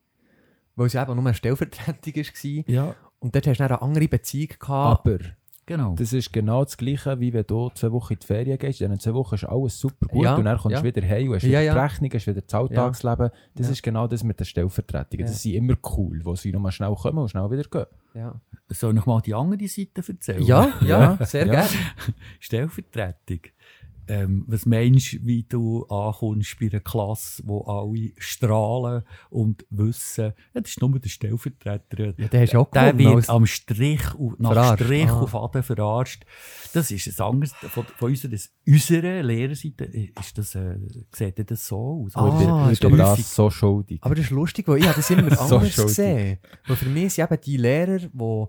weil sie eben nur eine Stellvertretung war. Ja, Und dort hast du dann eine andere Beziehung gehabt. Aber genau. das ist genau das Gleiche, wie wenn du zwei Wochen in die Ferien gehst. In zwei Wochen ist alles super gut Ja, und dann kommst du ja. wieder heim und hast wieder ja. die Rechnung, hast wieder das Alltagsleben. Das Ja. ist genau das mit den Stellvertretungen. Ja. Das sind immer cool, wo sie nochmal schnell kommen und schnell wieder gehen. Ja, Soll ich mal die andere Seite erzählen? ja, ja, Ja, sehr ja. gerne. Stellvertretung. Ähm, was meinst du, wie du ankommst bei einer Klasse, wo alle strahlen und wissen, ja, das ist nur der Stellvertreter. Ja, hast du auch Der wird als- am Strich, nach Verarscht. Strich Ah. und Faden verarscht. Das ist ein anderes, von, von unserer, unserer Lehrerseite ist das, äh, sieht das so aus. Ah, ich bin, ist häufig- das so schuldig. Aber das ist lustig, weil ich habe das immer So anders schuldig. gesehen. Weil für mich sind eben die Lehrer, die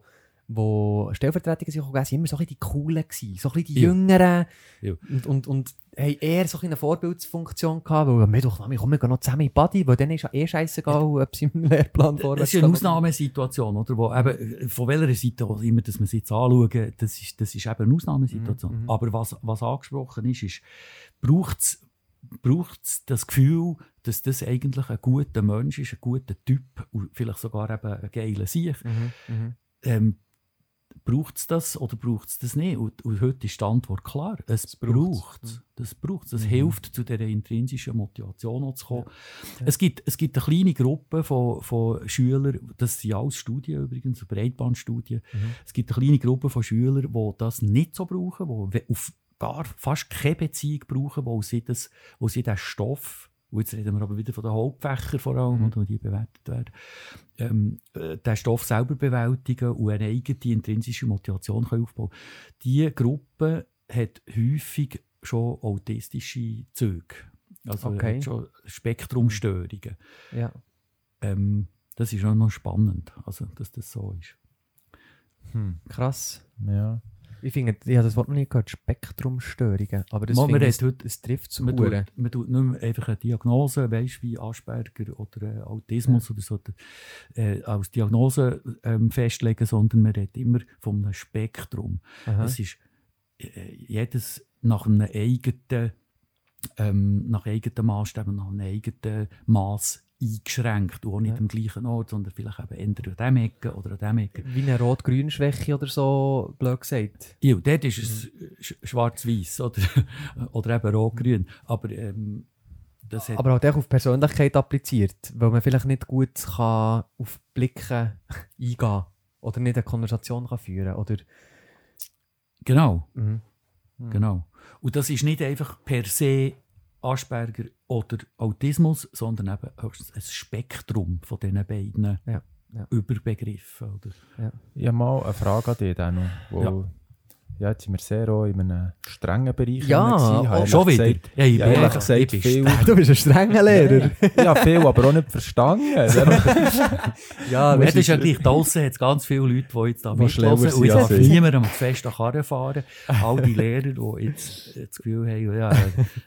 wo Stellvertretungen sind, sind immer so ein bisschen die coolen gewesen, so ein bisschen die Ja. Jüngeren Ja. und, und, und haben eher so ein eine Vorbildsfunktion gehabt, weil wir doch, wir kommen noch zusammen in die Body, weil dann ist ja eh scheißegal, ob sie im Lehrplan Das vorwärts ist eine. Ausnahmesituation, oder? Wo eben, von welcher Seite auch immer, dass wir es jetzt anschauen, das ist, das ist eben eine Ausnahmesituation. Mhm, mhm. Aber was, was angesprochen ist, ist, braucht es das Gefühl, dass das eigentlich ein guter Mensch ist, ein guter Typ und vielleicht sogar eben ein geiler Sieg. Mhm, mhm. Ähm, braucht es das oder braucht es das nicht? Und, und heute ist die Antwort klar. Es braucht's. braucht es. Das braucht es. Mhm. hilft, zu dieser intrinsischen Motivation zu kommen. Es, gibt, es gibt eine kleine Gruppe von, von Schülern, das sind alles Studien übrigens, Breitbandstudien. Mhm. Es gibt eine kleine Gruppe von Schülern, die das nicht so brauchen, die auf gar fast keine Beziehung brauchen, wo sie, das, wo sie den Stoff, und jetzt reden wir aber wieder von den Hauptfächern vor allem, Mhm. oder, die bewertet werden, ähm, äh, den Stoff selber bewältigen und eine eigene intrinsische Motivation können aufbauen Diese Gruppe hat häufig schon autistische Züge. Also Okay. hat schon Spektrumstörungen. Ja. Ähm, das ist auch noch spannend, also, dass das so ist. Hm. Krass. Ja. Ich finde, ich habe das Wort noch nie gehört, Spektrumstörungen. Aber das Mal, finde man ich, heute- es trifft es Man tut, man tut nicht mehr einfach eine Diagnose, weißt, wie Asperger oder äh, Autismus oder so, äh, als Diagnose ähm, festlegen, sondern man redet immer von einem Spektrum. Aha. Es ist äh, jedes nach einem eigenen, ähm, nach eigenen Maßstäben, nach einem eigenen Maß eingeschränkt. Und auch nicht Ja. am gleichen Ort, sondern vielleicht eben entweder an diesem Ecke oder an diesem Ecke. Wie eine Rot-Grün-Schwäche oder so, blöd gesagt. Ja, dort ist es sch- schwarz-weiß oder, oder eben rot-grün. Aber ähm, das hat Aber halt auch auf Persönlichkeit appliziert, weil man vielleicht nicht gut kann auf Blicke eingehen oder nicht eine Konversation kann führen oder Genau, mhm. genau. Und das ist nicht einfach per se Asperger oder Autismus, sondern eben höchstens ein Spektrum von diesen beiden Ja, ja. Überbegriffen. Oder? Ich habe mal eine Frage an dich, Dano. Wo, ja. Jetzt sind wir sehr auch in einem strengen Bereich. Ja, gewesen. oh, Schon ehrlich wieder? gesagt- Ja, ich Ja, bin gesagt, ich bin viel-. Du bist ein strenger Lehrer. Ja, viel, aber auch nicht verstanden. ja, das ist ja gleich, draussen hat es ganz viele Leute, die jetzt da sind Und jetzt darf niemand am festen Karren fahren. All die Lehrer, die jetzt das Gefühl haben, ja,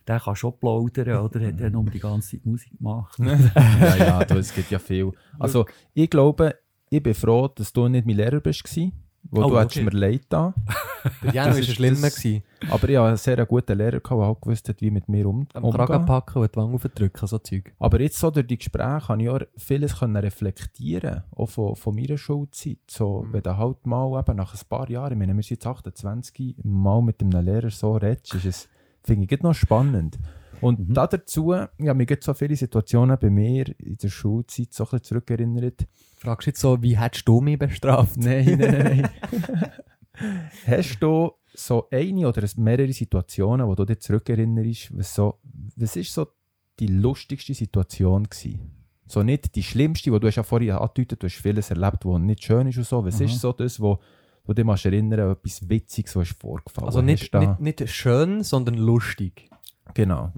der kann schon plaudern oder hat dann um die ganze Zeit Musik gemacht. ja, ja, du, es gibt ja viel. Also, ich glaube, ich bin froh, dass du nicht mein Lehrer bist, gewesen, wo Oh, du okay. mir leid da. der Jano war schlimmer. das- gewesen. Aber ich hatte einen sehr guten Lehrer, der auch gewusst hat, wie mit mir um, Am Kragen umgehen. packen und die Wange aufdrücken, so Zeug. Aber jetzt so durch die Gespräche kann ich auch vieles können reflektieren, auch von, von meiner Schulzeit. So, Mhm. Wenn du halt mal eben nach ein paar Jahren, ich meine, wir sind jetzt 28, mal mit einem Lehrer so redest, ist es, finde ich, noch spannend. Und da dazu, ja, mir gibt so viele Situationen bei mir in der Schulzeit so ein bisschen zurückerinnert. Fragst du jetzt so, wie hättest du mich bestraft? Nein, nein, nein. Hast du so eine oder mehrere Situationen, wo du dich zurückerinnerst, was, so, was ist so die lustigste Situation gewesen? So nicht die schlimmste, wo du hast ja vorhin angedeutet, du hast vieles erlebt, was nicht schön ist und so. Was Aha. ist so das, wo, wo du dich erinnern an etwas Witziges, was ist vorgefallen? Also Hast nicht, nicht, nicht schön, sondern lustig. Genau.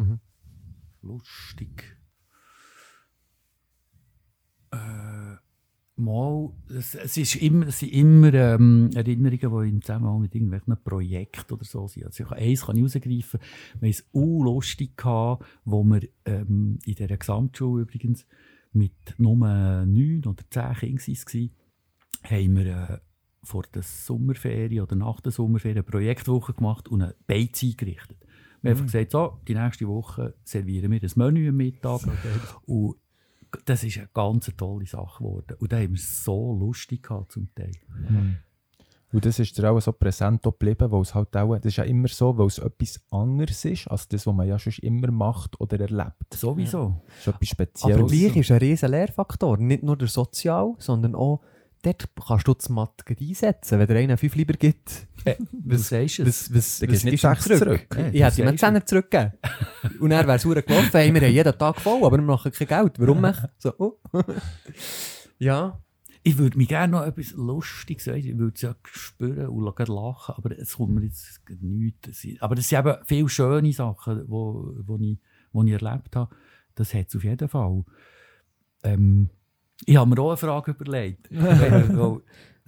Lustig. Äh, mal, es, es, ist immer, es sind immer ähm, Erinnerungen, die im Zusammenhang mit irgendwelchen Projekten oder so sind. Also ich, eins kann ich rausgreifen. Wir hatten es auch lustig, gehabt, wo wir ähm, in dieser Gesamtschule übrigens mit nur neun oder zehn Kindern waren, haben wir äh, vor der Sommerferien oder nach der Sommerferien eine Projektwoche gemacht und eine Beiz eingerichtet. Wir haben einfach gesagt, so, die nächste Woche servieren wir ein Menü am Mittag. Und das ist eine ganz tolle Sache geworden. Und da haben wir es so lustig gehabt zum Teil. Und das ist dir auch so präsent geblieben, weil es halt auch, das ist ja immer so, weil es etwas anderes ist, als das, was man ja schon immer macht oder erlebt. Sowieso. Das ist etwas Spezielles. Aber gleich ist ein riesen Lehrfaktor. Nicht nur der Sozial, sondern auch, dort kannst du das Mathe gleich einsetzen. Wenn dir einer fünf lieber gibt, Du sagst es. was, was, was gibt's nicht du sechs zurück. Ja, Ich du hätte ihm einen Zehner zurückgegeben. Und dann wäre verdammt gelaufen. Hey, wir haben jeden Tag voll, aber wir machen kein Geld. Warum nicht? So, oh. ja. Ich würde mir gerne noch etwas Lustiges sagen. Ich würde es ja spüren und gerade lachen, aber es kommt mir jetzt nichts. Aber es sind eben viele schöne Sachen, die wo, wo ich, wo ich erlebt habe. Das hat es auf jeden Fall. Ähm, ich habe mir auch eine Frage überlegt.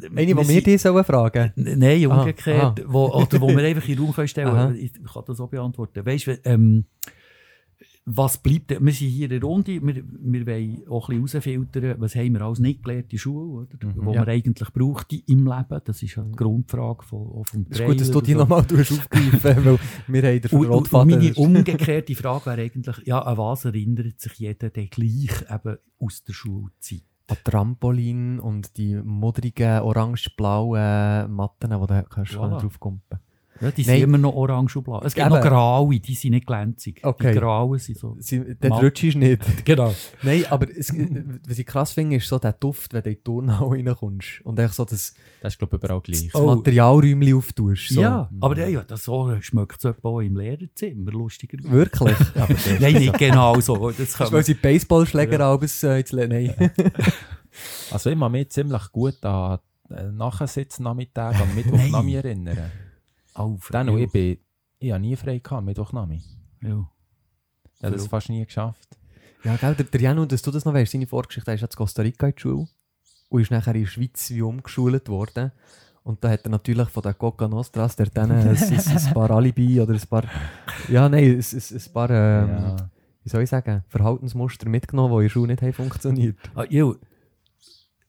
Eine, die wir die sollen fragen Nein, Ah, umgekehrt. aha. Wo, oder wo wir einfach in den Raum stellen können. Ich kann das auch beantworten. Weißt du, ähm, was bleibt, wir sind hier in der Runde, wir, wir wollen auch ein bisschen herausfiltern, was haben wir alles nicht gelernt in der Schule, oder? Mhm. wo Ja. man eigentlich braucht im Leben. Das ist die Grundfrage von, auch vom Es ist gut, dass du Trailer die so. nochmal aufgreifen weil wir haben den Rotfaden. meine umgekehrte Frage wäre eigentlich, ja, an was erinnert sich jeder der gleich eben aus der Schulzeit? An Trampolin und die modrigen orange-blauen Matten, die du kannst Voilà. draufkumpen Ja, die Nein. sind immer noch orange und blau. Es gibt Eben. noch graue, die sind nicht glänzig. Okay. Die grauen sind so. Sie- Matt. rutschst du nicht. Genau. Nein, aber es, was ich krass finde, ist so der Duft, wenn du in die Turnhalle reinkommst und so das, Das ist, glaube ich, überall gleich. das Oh. Materialräumchen auftust. So. Ja, aber ja, ja, das so schmeckt es auch im Lehrerzimmer, lustiger. Wirklich. Nein, nicht genau so. Das kann ist, weil sie Baseballschläger ja. abends äh, ins Nein. Also ich kann mich ziemlich gut an äh, Nachsitzen-Nachmittag am Mittwochnami erinnern. Auf. Dann, ich, bin, ich habe nie frei gehabt, Mittwochnami. Ja. Ich habe das fast nie geschafft. Ja, gell, der, der Janu, dass du das noch weißt, seine Vorgeschichte, er ist jetzt in Costa Rica in die Schule und ist nachher in der Schweiz wie umgeschult worden. Und da hat er natürlich von der Coca Nostras, der dann ein, ein, ein paar Alibi oder ein paar, ja, nein, ein, ein, ein paar, ähm, ja. wie soll ich sagen, Verhaltensmuster mitgenommen, die in der Schule nicht haben funktioniert. Ah, ja.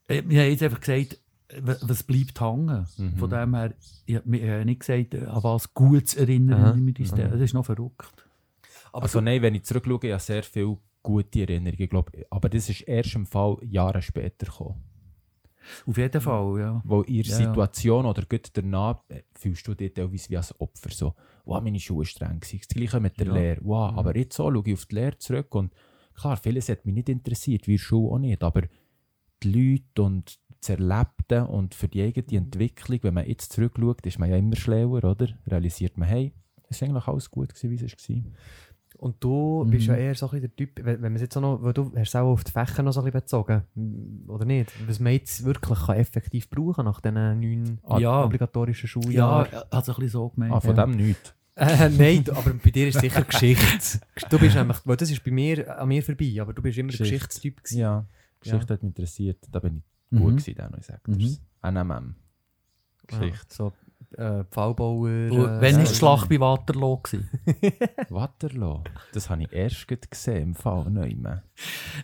Äh, Wir haben jetzt einfach gesagt, was bleibt hängen. Mhm. Von dem her, ich, wir haben nicht gesagt, äh, an was Gutes erinnern wir uns. Das ist noch verrückt. Also nein, wenn ich zurückschaue, ich habe sehr viele gute Erinnerungen, glaube ich. Aber das ist erst im Fall Jahre später gekommen. Auf jeden Fall, ja. Wo in der Ja, ja. Situation oder gut danach äh, fühlst du dich teilweise wie als Opfer. So, wow, meine Schule war streng. Das gleiche mit der Ja. Lehre. Wow, Mhm. aber jetzt so schaue ich auf die Lehre zurück und klar, vieles hat mich nicht interessiert, wie Schule auch nicht. Aber die Leute und das Erlebte und für die eigene Entwicklung, wenn man jetzt zurückschaut, ist man ja immer schlauer, oder? Realisiert man, hey, es war eigentlich alles gut, gewesen, wie es war. Und du Mhm. bist ja eher so ein bisschen der Typ, wenn, wenn man es jetzt auch noch, weil du hast auch auf die Fächer noch so ein bisschen bezogen, m, oder nicht? Was man jetzt wirklich kann effektiv brauchen nach diesen neun Ah, ja. obligatorischen Ja, Schuljahren. hat es ein bisschen so gemeint. Ah, von Ja. dem nichts. Äh, nein, du- aber bei dir ist sicher Geschichte. Du bist nämlich, weil das ist bei mir, an mir vorbei, aber du bist immer der Geschichte. Geschichtstyp gewesen. Ja, Geschichte hat mich interessiert. Da bin ich Mhm. gut gewesen, dann, ich sage Mhm. NMM. Ja, Geschichte. so äh, Pfahlbauer. Äh, Wann war die so- Schlacht bei Waterloo? gewesen? Waterloo. Das habe ich erst gerade gesehen im Fall. Nein,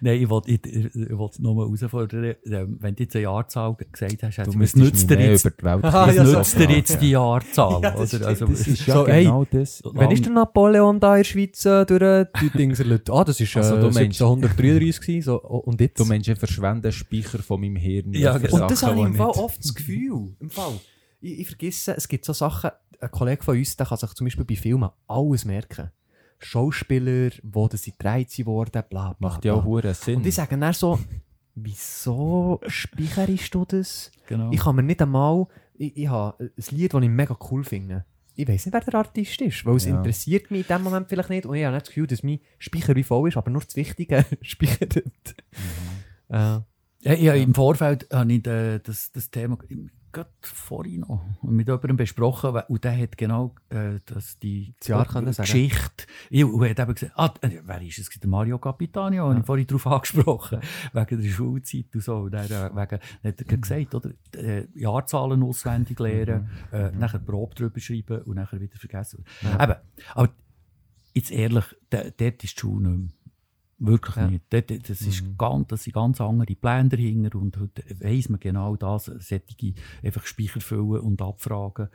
Nein, ich wollte ich, ich, ich wollte nur mal herausfordern, ähm, wenn du jetzt eine Jahrzahl gesagt hast, Du was müsstest nützt dir mehr jetzt, über die Welt Ah, ja, so nützt dir jetzt die Jahrzahl? Ja, das oder? Also, Das ist ja So, ey, genau das. Wann ist der Napoleon da in der Schweiz äh, durch die Dings erlebt? Ah, das ist äh, Also, du meinst- 1733 gewesen, so, oh, und jetzt? Du meinst, ich verschwende Speicher von meinem Hirn. Ja, genau. Und das habe ich im Fall nicht- oft das Gefühl. Im Fall. Ich, ich vergesse, es gibt so Sachen, ein Kollege von uns, der kann sich zum Beispiel bei Filmen alles merken. Schauspieler, wo das sie gedreht wurden, bla bla. Macht ja auch hure Sinn. Und die sagen dann so, wieso speicherst du das? Genau. Ich kann mir nicht einmal, ich, ich habe ein Lied, das ich mega cool finde. Ich weiß nicht, wer der Artist ist, weil es Ja. interessiert mich in dem Moment vielleicht nicht und ich habe nicht das Gefühl, dass mein Speicher wie voll ist, aber nur das Wichtige speichert. Mhm. Äh, Ja, ja, Im Vorfeld habe ich äh, das, das Thema gerade vorhin noch mit jemandem besprochen und der hat genau äh, das, die Das Jahr können sagen. Geschichte. Ja, und er hat eben gesagt, ah, äh, wer ist es? Der Mario Capitano, habe ich vorhin darauf angesprochen, wegen der Schulzeit und so. Und er, äh, wegen, hat er gesagt, oder? Äh, Jahrzahlen auswendig lernen, äh, nachher Probe drüber schreiben und nachher wieder vergessen. Eben, aber jetzt ehrlich, dort ist die Schule nicht mehr. Wirklich Ja. nicht. Dort, das, ist ganz, das sind ganz andere Pläne dahinter und heute weiss man genau das, solche einfach Speicher füllen und abfragen.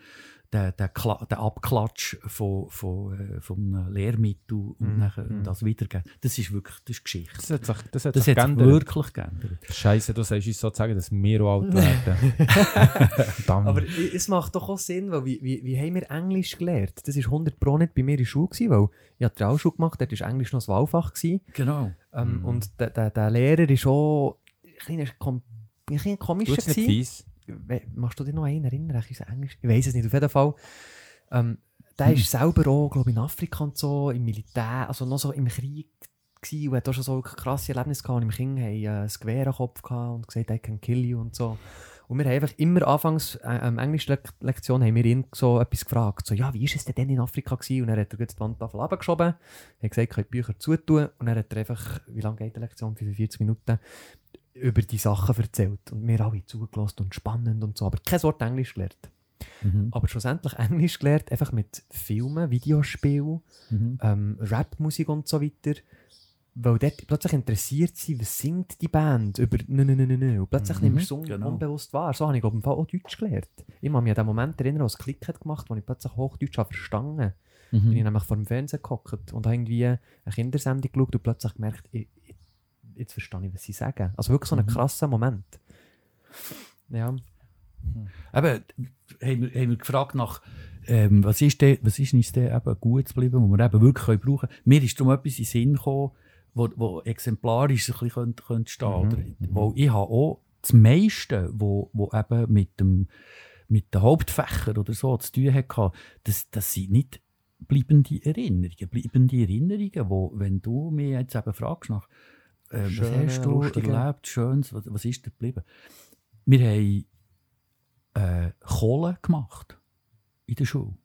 Der, der, der Abklatsch von, von, äh, vom Lehrmittel und nachher das wiedergeben. Das ist wirklich das ist Geschichte. das hat sich, das hat Das sich geändert. wirklich geändert. Scheiße, du sagst uns sozusagen, dass wir auch alt werden. Verdammt. aber es macht doch auch Sinn, weil wie, wie, wie haben wir Englisch gelernt? Das war 100 Pro nicht bei mir in der Schule, gewesen, weil ich habe Realschule gemacht, dort war Englisch noch das Wahlfach. Gewesen. Genau. Ähm, Mhm. Und der, der, der Lehrer ist auch ein bisschen, komischer. Tut's Machst du dich noch an einen erinnern? Ich weiß es nicht. Auf jeden Fall. Ähm, der ist selber auch, glaube ich, in Afrika und so, im Militär, also noch so im Krieg gewesen und hat auch schon so krasse Erlebnisse gehabt. Und im Kind haben äh, ein Gewehr Kopf gehabt und gesagt, I can kill you und so. Und wir haben einfach immer anfangs, äh, ähm, Englischlektion haben wir ihn so etwas gefragt. So, ja, wie ist es denn in Afrika gewesen? Und er hat er gleich die Wandtafel runtergeschoben, hat gesagt, könnt die Bücher zutun. Und dann hat er einfach, wie lange geht die Lektion? 45 Minuten über die Sachen erzählt. Und wir alle zugelassen und spannend und so. Aber kein Wort Englisch gelernt. Mhm. Aber schlussendlich Englisch gelernt, einfach mit Filmen, Videospielen, Mhm. ähm, Rapmusik und so weiter. Weil dort plötzlich interessiert sie, was singt die Band über nö, nö, nö, nö. Und plötzlich Mhm, nimmst du es genau. unbewusst wahr. So habe ich glaube ich auch Deutsch gelernt. Ich kann mich an den Moment erinnern, als Klick hat gemacht, wo ich plötzlich Hochdeutsch habe verstanden Bin ich Mhm. nämlich vor dem Fernsehen gehockt und habe irgendwie eine Kindersendung geschaut und plötzlich gemerkt, ich, jetzt verstehe ich, was sie sagen. Also wirklich so ein Mhm. krasser Moment. Ja. Eben, haben wir, haben wir gefragt nach, ähm, was, ist denn, was ist uns denn eben gut geblieben, was wir eben wirklich können brauchen können. Mir ist darum etwas in den Sinn gekommen, wo, wo exemplarisch ein bisschen könnte, könnte stehen oder, Weil ich habe auch das meiste, wo, wo eben mit, dem, mit den Hauptfächern oder so zu tun hatte, das, das sind nicht bleibende Erinnerungen. Bleibende Erinnerungen, wo, wenn du mich jetzt eben fragst nach, äh, was hast du lustige. erlebt, Schönes, was, was ist da geblieben? Wir haben äh, Kohle gemacht in der Schule.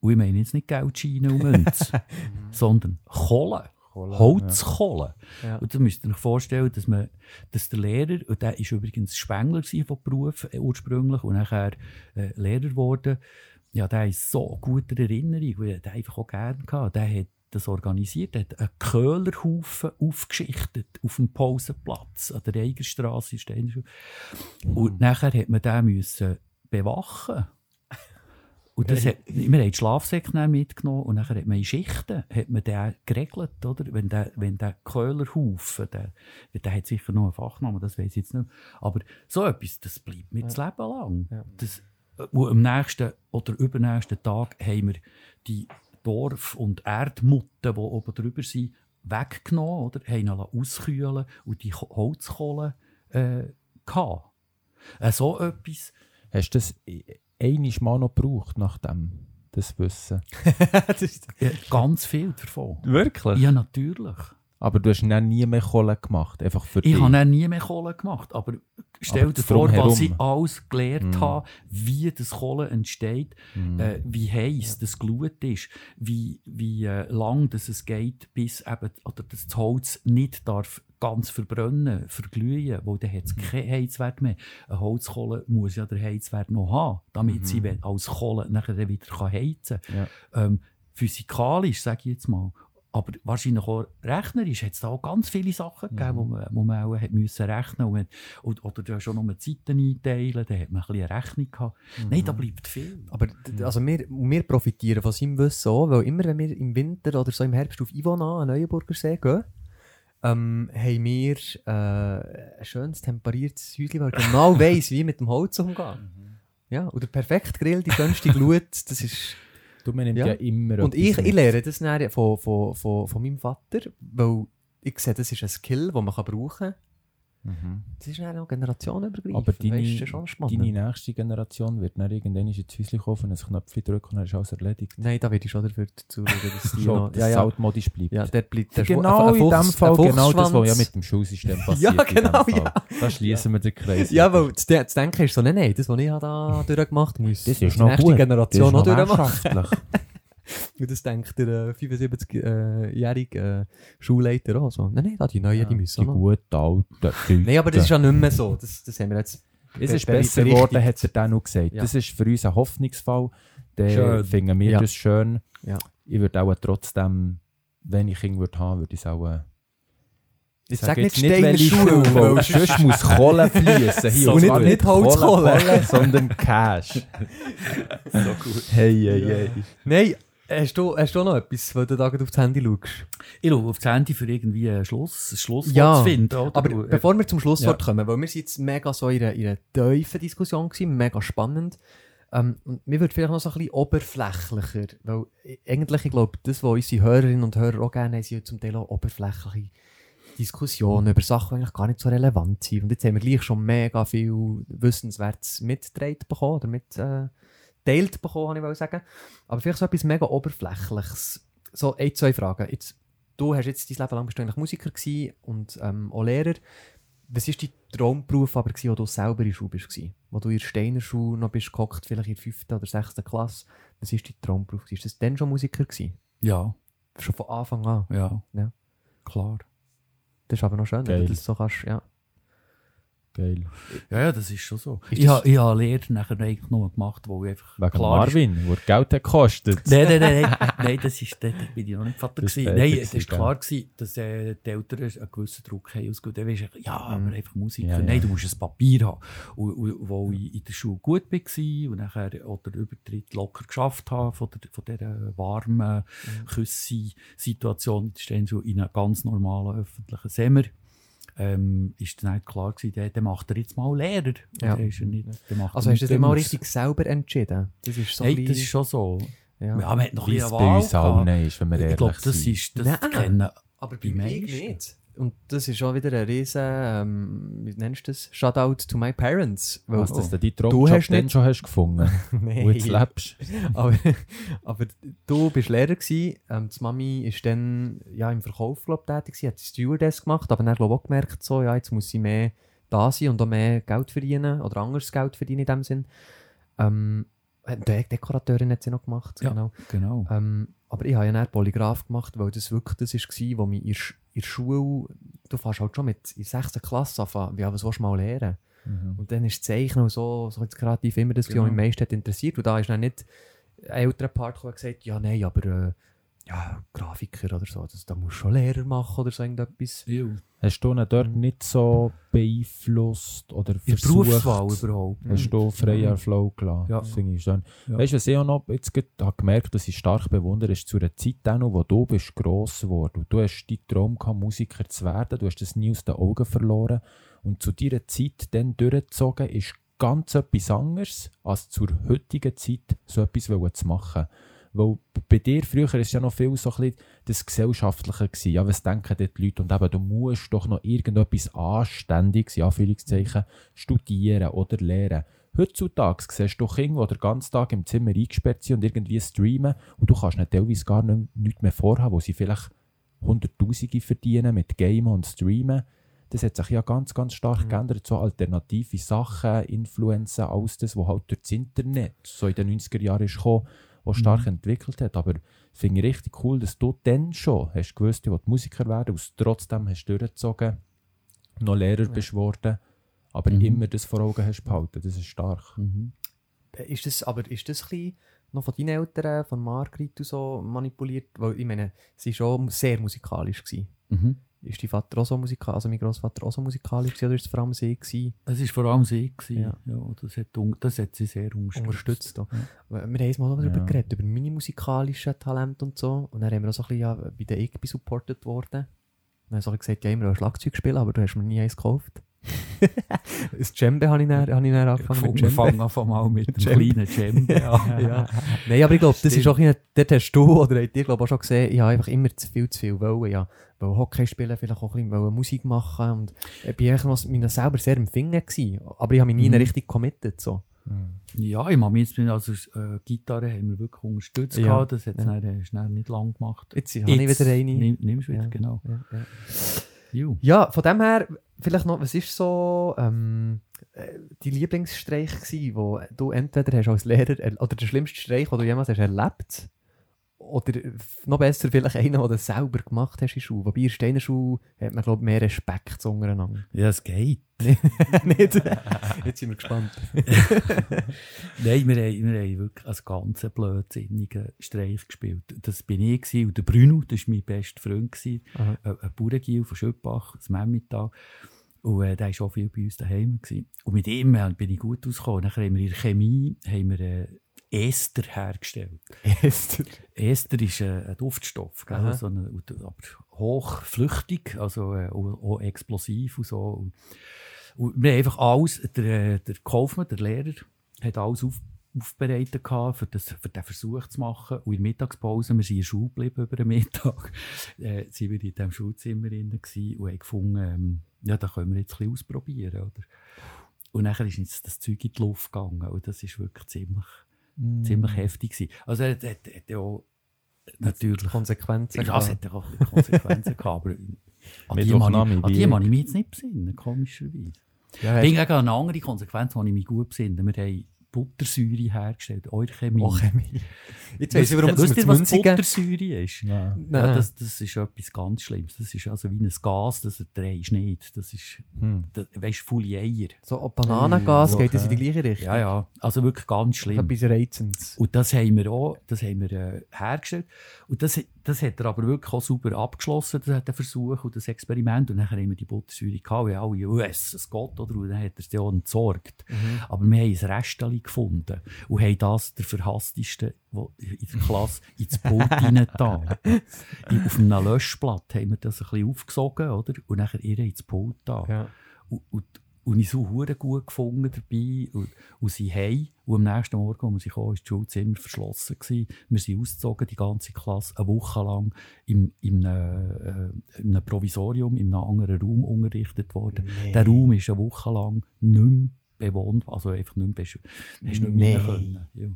Und ich meine jetzt nicht Geldscheine und Münze, sondern Kohle. Holzkohle. Ja. Und da müsst ihr euch vorstellen, dass, man, dass der Lehrer, und der war übrigens Spengler von Beruf äh, ursprünglich und nachher äh, Lehrer geworden, ja, der ist so guter Erinnerung, weil er den einfach auch gerne gehabt. Der hat das organisiert, hat einen Köhlerhaufen aufgeschichtet auf dem Pausenplatz an der Steinschule. Und nachher hat man den müssen bewachen. Und das hat, wir haben die Schlafsäcke mitgenommen und nachher hat man in Schichten hat man den geregelt, oder? Wenn der, wenn der Köhlerhaufen, der, der hat sicher noch einen Fachnamen, das weiß ich jetzt nicht. Aber so etwas, das bleibt mir das Leben lang. Ja. Das, und am nächsten oder übernächsten Tag haben wir die Dorf- und Erdmutten, die oben drüber sind, weggenommen, oder? Haben ihn auskühlen und die Ho- Holzkohle äh, gehabt. Äh, so etwas, Hast du das einiges Mal noch gebraucht, nachdem das Wissen? das ist, ja, ganz viel davon. Wirklich? Ja, natürlich. Aber du hast dann nie mehr Kohle gemacht, einfach für Ich dich. habe dann nie mehr Kohle gemacht, aber stell Aber dir das vor, was Drumherum. ich alles gelernt Mm. habe, wie das Kohle entsteht, Mhm. äh, wie heiß das Glut ist, wie, wie äh, lang das es geht, bis eben, oder das Holz nicht darf ganz verbrennen, verglühen, weil dann hat es keinen Heizwert mehr. Eine Holzkohle muss ja den Heizwert noch haben, damit sie wenn- als Kohle nachher dann wieder kann heizen kann. Ja. Ähm, physikalisch, sage ich jetzt mal, aber wahrscheinlich auch rechnerisch hat es da auch ganz viele Sachen gegeben, wo, man, wo man auch hat müssen rechnen wenn- und, Oder du hast schon nur Zeiten einteilen, dann hat man ein eine Rechnung gehabt. Nein, da bleibt viel. aber also wir, wir profitieren von seinem Wissen auch, weil immer wenn wir im Winter oder so im Herbst auf Ivona an Neuenburger See gehen, ähm, haben wir äh, ein schönes temperiertes Häuschen, weil genau weiss, wie mit dem Holz umgehen. Ja, oder perfekt Grill, die schönste Glut, das ist... Du, man nimmt Ja. ja, immer Und ich, ich mit. lerne das von, von, von, von meinem Vater, weil ich sehe, das ist ein Skill, den man kann brauchen kann. Mhm. Das ist dann auch generationenübergreifend. Aber deine, spannend. deine nächste Generation wird dann irgendwann ins Häuschen kaufen, ein Knöpfchen drücken und dann ist alles erledigt. Nein, da werde ich schon dafür zuschauen, dass die noch... Ja, ja. altmodisch bleibt. Ja, der bleibt der genau in dem Fall, genau das, was ja mit dem Schulsystem passiert. Ja, genau, ja. Da schließen wir den Kreis. Ja, weil zu, de- zu denken ist so, nein, nein, das, was ich da durchgemacht habe, muss das die ist noch nächste gut. Generation das ist noch durchmachen. Und das denkt der äh, 75-jährige äh, Schulleiter auch so. Nein, nein, da die Neuen, die müssen die auch noch. guten alten Leute. Nein, aber das ist ja nicht mehr so. Das, das haben wir jetzt... Es ist be- besser geworden, hat er dann noch gesagt. Ja. Das ist für uns ein Hoffnungsfall. Dann Schön. finden wir Ja. das schön. Ja. Ich würde auch trotzdem, wenn ich Kinder würde haben, würde ich es auch... äh, Jetzt sag sag nicht welche Schule, weil sonst muss Kohle fließen. Hier So und nicht- nicht Holzkohle. Kohle, sondern Cash. So gut. Hey, hey, hey. Nein, hast du, hast du noch etwas, weil du da gerade aufs Handy schaust? Ich schaue auf das Handy für irgendwie ein Schluss, ein Schlusswort Ja, zu finden. Oder? Aber Du, bevor wir zum Schlusswort kommen, weil wir sind jetzt mega so in einer, in einer tiefen Diskussion gewesen, mega spannend. Ähm, und mir wird vielleicht noch so ein bisschen oberflächlicher, weil i- eigentlich, ich glaube, das, was unsere Hörerinnen und Hörer auch gerne haben, sind ja zum Teil auch oberflächliche Diskussionen über Sachen, die eigentlich gar nicht so relevant sind. Und jetzt haben wir gleich schon mega viel Wissenswertes mitgetragen bekommen, oder mit äh, teilt bekommen, habe ich wollen sagen. Aber vielleicht so etwas mega Oberflächliches. So ein, zwei Fragen. Jetzt, du hast jetzt dein Leben lang bist du eigentlich Musiker gewesen und ähm, auch Lehrer. Was war dein Traumberuf aber, gewesen, wo du selber in der Schule bist? gewesen? Wo du in der Steiner Schule noch bist gehockt, vielleicht in der 5. oder 6. Klasse. Was war dein Traumberuf? Ist das dann schon Musiker? Gewesen? ja, Schon von Anfang an? ja, Ja. Klar. Das ist aber noch schön, wenn Geil. du das so kannst. Ja. Geil. Ja, ja, das ist schon so. Ist ich habe ich ha Lehre nachher eigentlich nur gemacht, wo ich einfach Wegen klar ist- Marvin, wo er Geld hat gekostet. Nein, nein, nein, nein, nein, das ist, da bin ich noch nicht Vater Das gewesen. Nein, es war klar gewesen, dass äh, die Eltern einen gewissen Druck haben. Dann weisst du, ja, aber einfach Musiker. Ja, ja. Nein, du musst ein Papier haben. Und, und, wo ich in der Schule gut war und nachher auch den Übertritt locker geschafft habe von, der, von dieser warmen Küssi-Situation in der Steinschule in einen ganz normalen öffentlichen Semmer, ähm, ist dann halt klar gewesen, der, der macht er jetzt mal Lehrer. Ja. Der ist er nicht, der macht Also hast du das mal richtig selber entschieden? Das ist so Hey, das ist schon so. ja. Ja, man hat noch ein bisschen bei uns allen ist, wenn Ich ehrlich glaube, das ist, das Nein. kennen Aber bei mir nicht. Und das ist auch wieder ein riesen, ähm, wie nennst du das? Shoutout to my parents. Weil, Was, dass du deinen Traumjob hast nicht- schon hast gefunden Nein. und jetzt lebst. aber, aber du bist Lehrer gewesen. Ähm, die Mami ist dann ja, im Verkauf glaub, tätig gewesen, hat die Stewardess gemacht, aber dann glaube ich auch gemerkt, so, ja, jetzt muss sie mehr da sein und auch mehr Geld verdienen oder anderes Geld verdienen in dem Sinn. Ähm, hat eine Dekorateurin hat sie noch gemacht, Ja. genau. Genau. Ähm, aber ich habe ja dann Polygraph gemacht, weil das wirklich das war, wo mich Sch- in der Schule, du fährst halt schon mit in der 6. Klasse an, ja, was willst du mal lernen? Mhm. Und dann ist Zeichnen und so, so jetzt kreativ immer das, genau. Genau. was mich am meisten interessiert. Und da ist dann nicht ein älterer Part gekommen gesagt, ja, nein, aber äh, ja, Grafiker oder so, das, da musst du schon Lehrer machen oder so irgendetwas. Ja. Hast du ihn dort Mhm. nicht so beeinflusst oder In versucht? Berufswahl überhaupt. Hast du freier Mhm. Flow gelassen? Ja. Das finde ich schön. Ja. Weißt du, was ich auch noch jetzt gerade habe gemerkt dass ich stark bewundere, ist zu einer Zeit, auch noch, wo du bist gross geworden. Du hast deinen Traum gehabt, Musiker zu werden. Du hast das nie aus den Augen verloren. Und zu dieser Zeit dann durchgezogen ist ganz etwas anderes, als zur heutigen Zeit so etwas wollen zu machen. Weil bei dir früher ist ja noch viel so ein bisschen das Gesellschaftliche gewesen. Ja, was denken dort die Leute? Und eben, du musst doch noch irgendetwas Anständiges, in Anführungszeichen, studieren oder lernen. Heutzutage siehst du Kinder, die den ganzen Tag im Zimmer eingesperrt sind und irgendwie streamen und du kannst ihnen teilweise gar nicht, nichts mehr vorhaben, wo sie vielleicht Hunderttausende verdienen mit Gamen und Streamen. Das hat sich ja ganz, ganz stark Mhm. geändert. So alternative Sachen, Influencer, alles das, was halt durch das Internet so in den 90er Jahren ist gekommen, was stark entwickelt hat. Aber finde ich richtig cool, dass du dann schon hast gewusst, du willst Musiker werden und es trotzdem hast durchgezogen, noch Lehrer Ja. bist worden, aber Mhm. immer das vor Augen hast behalten. Das ist stark. Mhm. Äh, Ist das, aber ist das ein bisschen noch von deinen Eltern, von Margrit und so manipuliert? Weil ich meine, sie war schon sehr musikalisch. Gewesen. Mhm. Ist dein Vater auch so musikalisch, also mein Großvater auch so musikalisch gewesen, oder ist es vor allem sie gewesen, Es war vor allem sie. Gewesen. Ja. Ja. das, hat, das hat sie sehr unterstützt. unterstützt? auch? Ja. Wir haben jetzt mal darüber Ja. geredet, über meine musikalischen Talente und so. Und dann haben wir auch so ein bisschen ja, bei der IGBI supportet worden. Und dann habe ich so ein bisschen gesagt, ja, immer ein Schlagzeug spielen, aber du hast mir nie eins gekauft. Das Djembe habe ich dann, habe ich dann angefangen mit Wir Djembe. fangen einfach mal mit dem Djembe. kleinen Djembe an. ja. Nein, aber ich glaube, das ist auch ein, dort hast du oder habt ihr glaube auch schon gesehen, ich habe einfach immer zu viel zu viel wollen, ja. Wollen Hockey spielen, vielleicht auch ein bisschen Musik machen und ich bin eigentlich noch mir selber sehr empfingen gewesen. Aber ich habe mich nie Mhm. richtig committed, so. Ja, ich mache mich jetzt, also äh, Gitarre haben wir wirklich unterstützt. Ja. gehabt. Das hat es Ja. dann, äh, nicht lang gemacht. Jetzt habe ich wieder eine. Nimm, nimmst du wieder, Ja. genau. Ja, ja. Von dem her, vielleicht noch, was ist so ähm, äh, die Lieblingsstreich gewesen, wo du entweder hast als Lehrer, er- oder der schlimmste Streich, den du jemals hast erlebt, oder noch besser vielleicht einen, den du selber gemacht hast in der Schule. Wobei in der Steiner Schule hat man, glaube ich, mehr Respekt zu untereinander. Ja, es geht. Nicht? Jetzt sind wir gespannt. Nein, wir haben, wir haben wirklich einen ganz blödsinnigen Streich gespielt. Das bin ich gewesen, und der Bruno, das war mein bester Freund, gewesen, ein, ein Bauerngiel von Schöppach, ein Memmital. Und äh, der war auch viel bei uns daheim. Gewesen. Und mit ihm äh, bin ich gut ausgekommen. Dann haben wir in der Chemie haben wir, äh, Ester hergestellt. Esther. Ester ist äh, ein Duftstoff, gell? Aha. So eine, und- aber hochflüchtig, also äh, auch, explosiv und so. Und, wir haben einfach alles, der, äh, der Kaufmann, der Lehrer, hat alles auf, aufbereitet gehabt, für, das, für den Versuch zu machen. Und in der Mittagspause, wir sind in der Schule geblieben über den Mittag, äh, sind wir in diesem Schulzimmer drin und haben gefunden, ähm, ja, da können wir jetzt ein bisschen ausprobieren, oder? Und dann ist das Zeug in die Luft gegangen und das ist wirklich ziemlich, Mm. ziemlich heftig gewesen. Also er hat, hat, hat ja auch natürlich... Konsequenzen. Ja, es hat ja auch Konsequenzen gehabt, aber an die, ich, an die kann ich mich jetzt nicht besinnen, komischerweise. ja, an eine andere Konsequenz, die ich mich gut besinne. Wir haben Buttersäure hergestellt, eure Chemie. Oh, Chemie. Jetzt weiss ich, warum das ihr, mit was Münzigen... Buttersäure ist? Nein. Ja, das, das ist etwas ganz Schlimmes. Das ist also wie ein Gas, das drehst nicht. Das ist, Hm. das, weißt du, Fulieyer. So, ob Bananengas Mm, geht das in die okay. gleiche Richtung? Ja, ja, also wirklich ganz schlimm. Etwas Reizendes. Und das haben wir auch das haben wir, äh, hergestellt. Und das, das hat er aber wirklich auch super abgeschlossen, das, der Versuch und das Experiment. Und dann haben wir die Buttersäure gehabt, und alle, US, es geht, oder? Und dann hat er es ja entsorgt. Mhm. Aber wir haben ein Restchen gefunden und haben das der verhasstesten in der Klasse ins Pult reingetan. In- Auf einem Löschblatt haben wir das ein bisschen aufgesogen, oder? Und dann ihr ins Pult da. Ja. Und, und, und ich so hure gut gefunden dabei. Und, und sie heim. Und am nächsten Morgen, als wir kamen, war das Schulzimmer verschlossen. Gewesen. Wir sind ausgezogen, die ganze Klasse, eine Woche lang im, im, äh, in einem Provisorium, in einem anderen Raum unterrichtet worden. Nee. Der Raum ist eine Woche lang nicht mehr bewohnt, also einfach nicht mehr, hast nicht mehr Nee. können. Ja.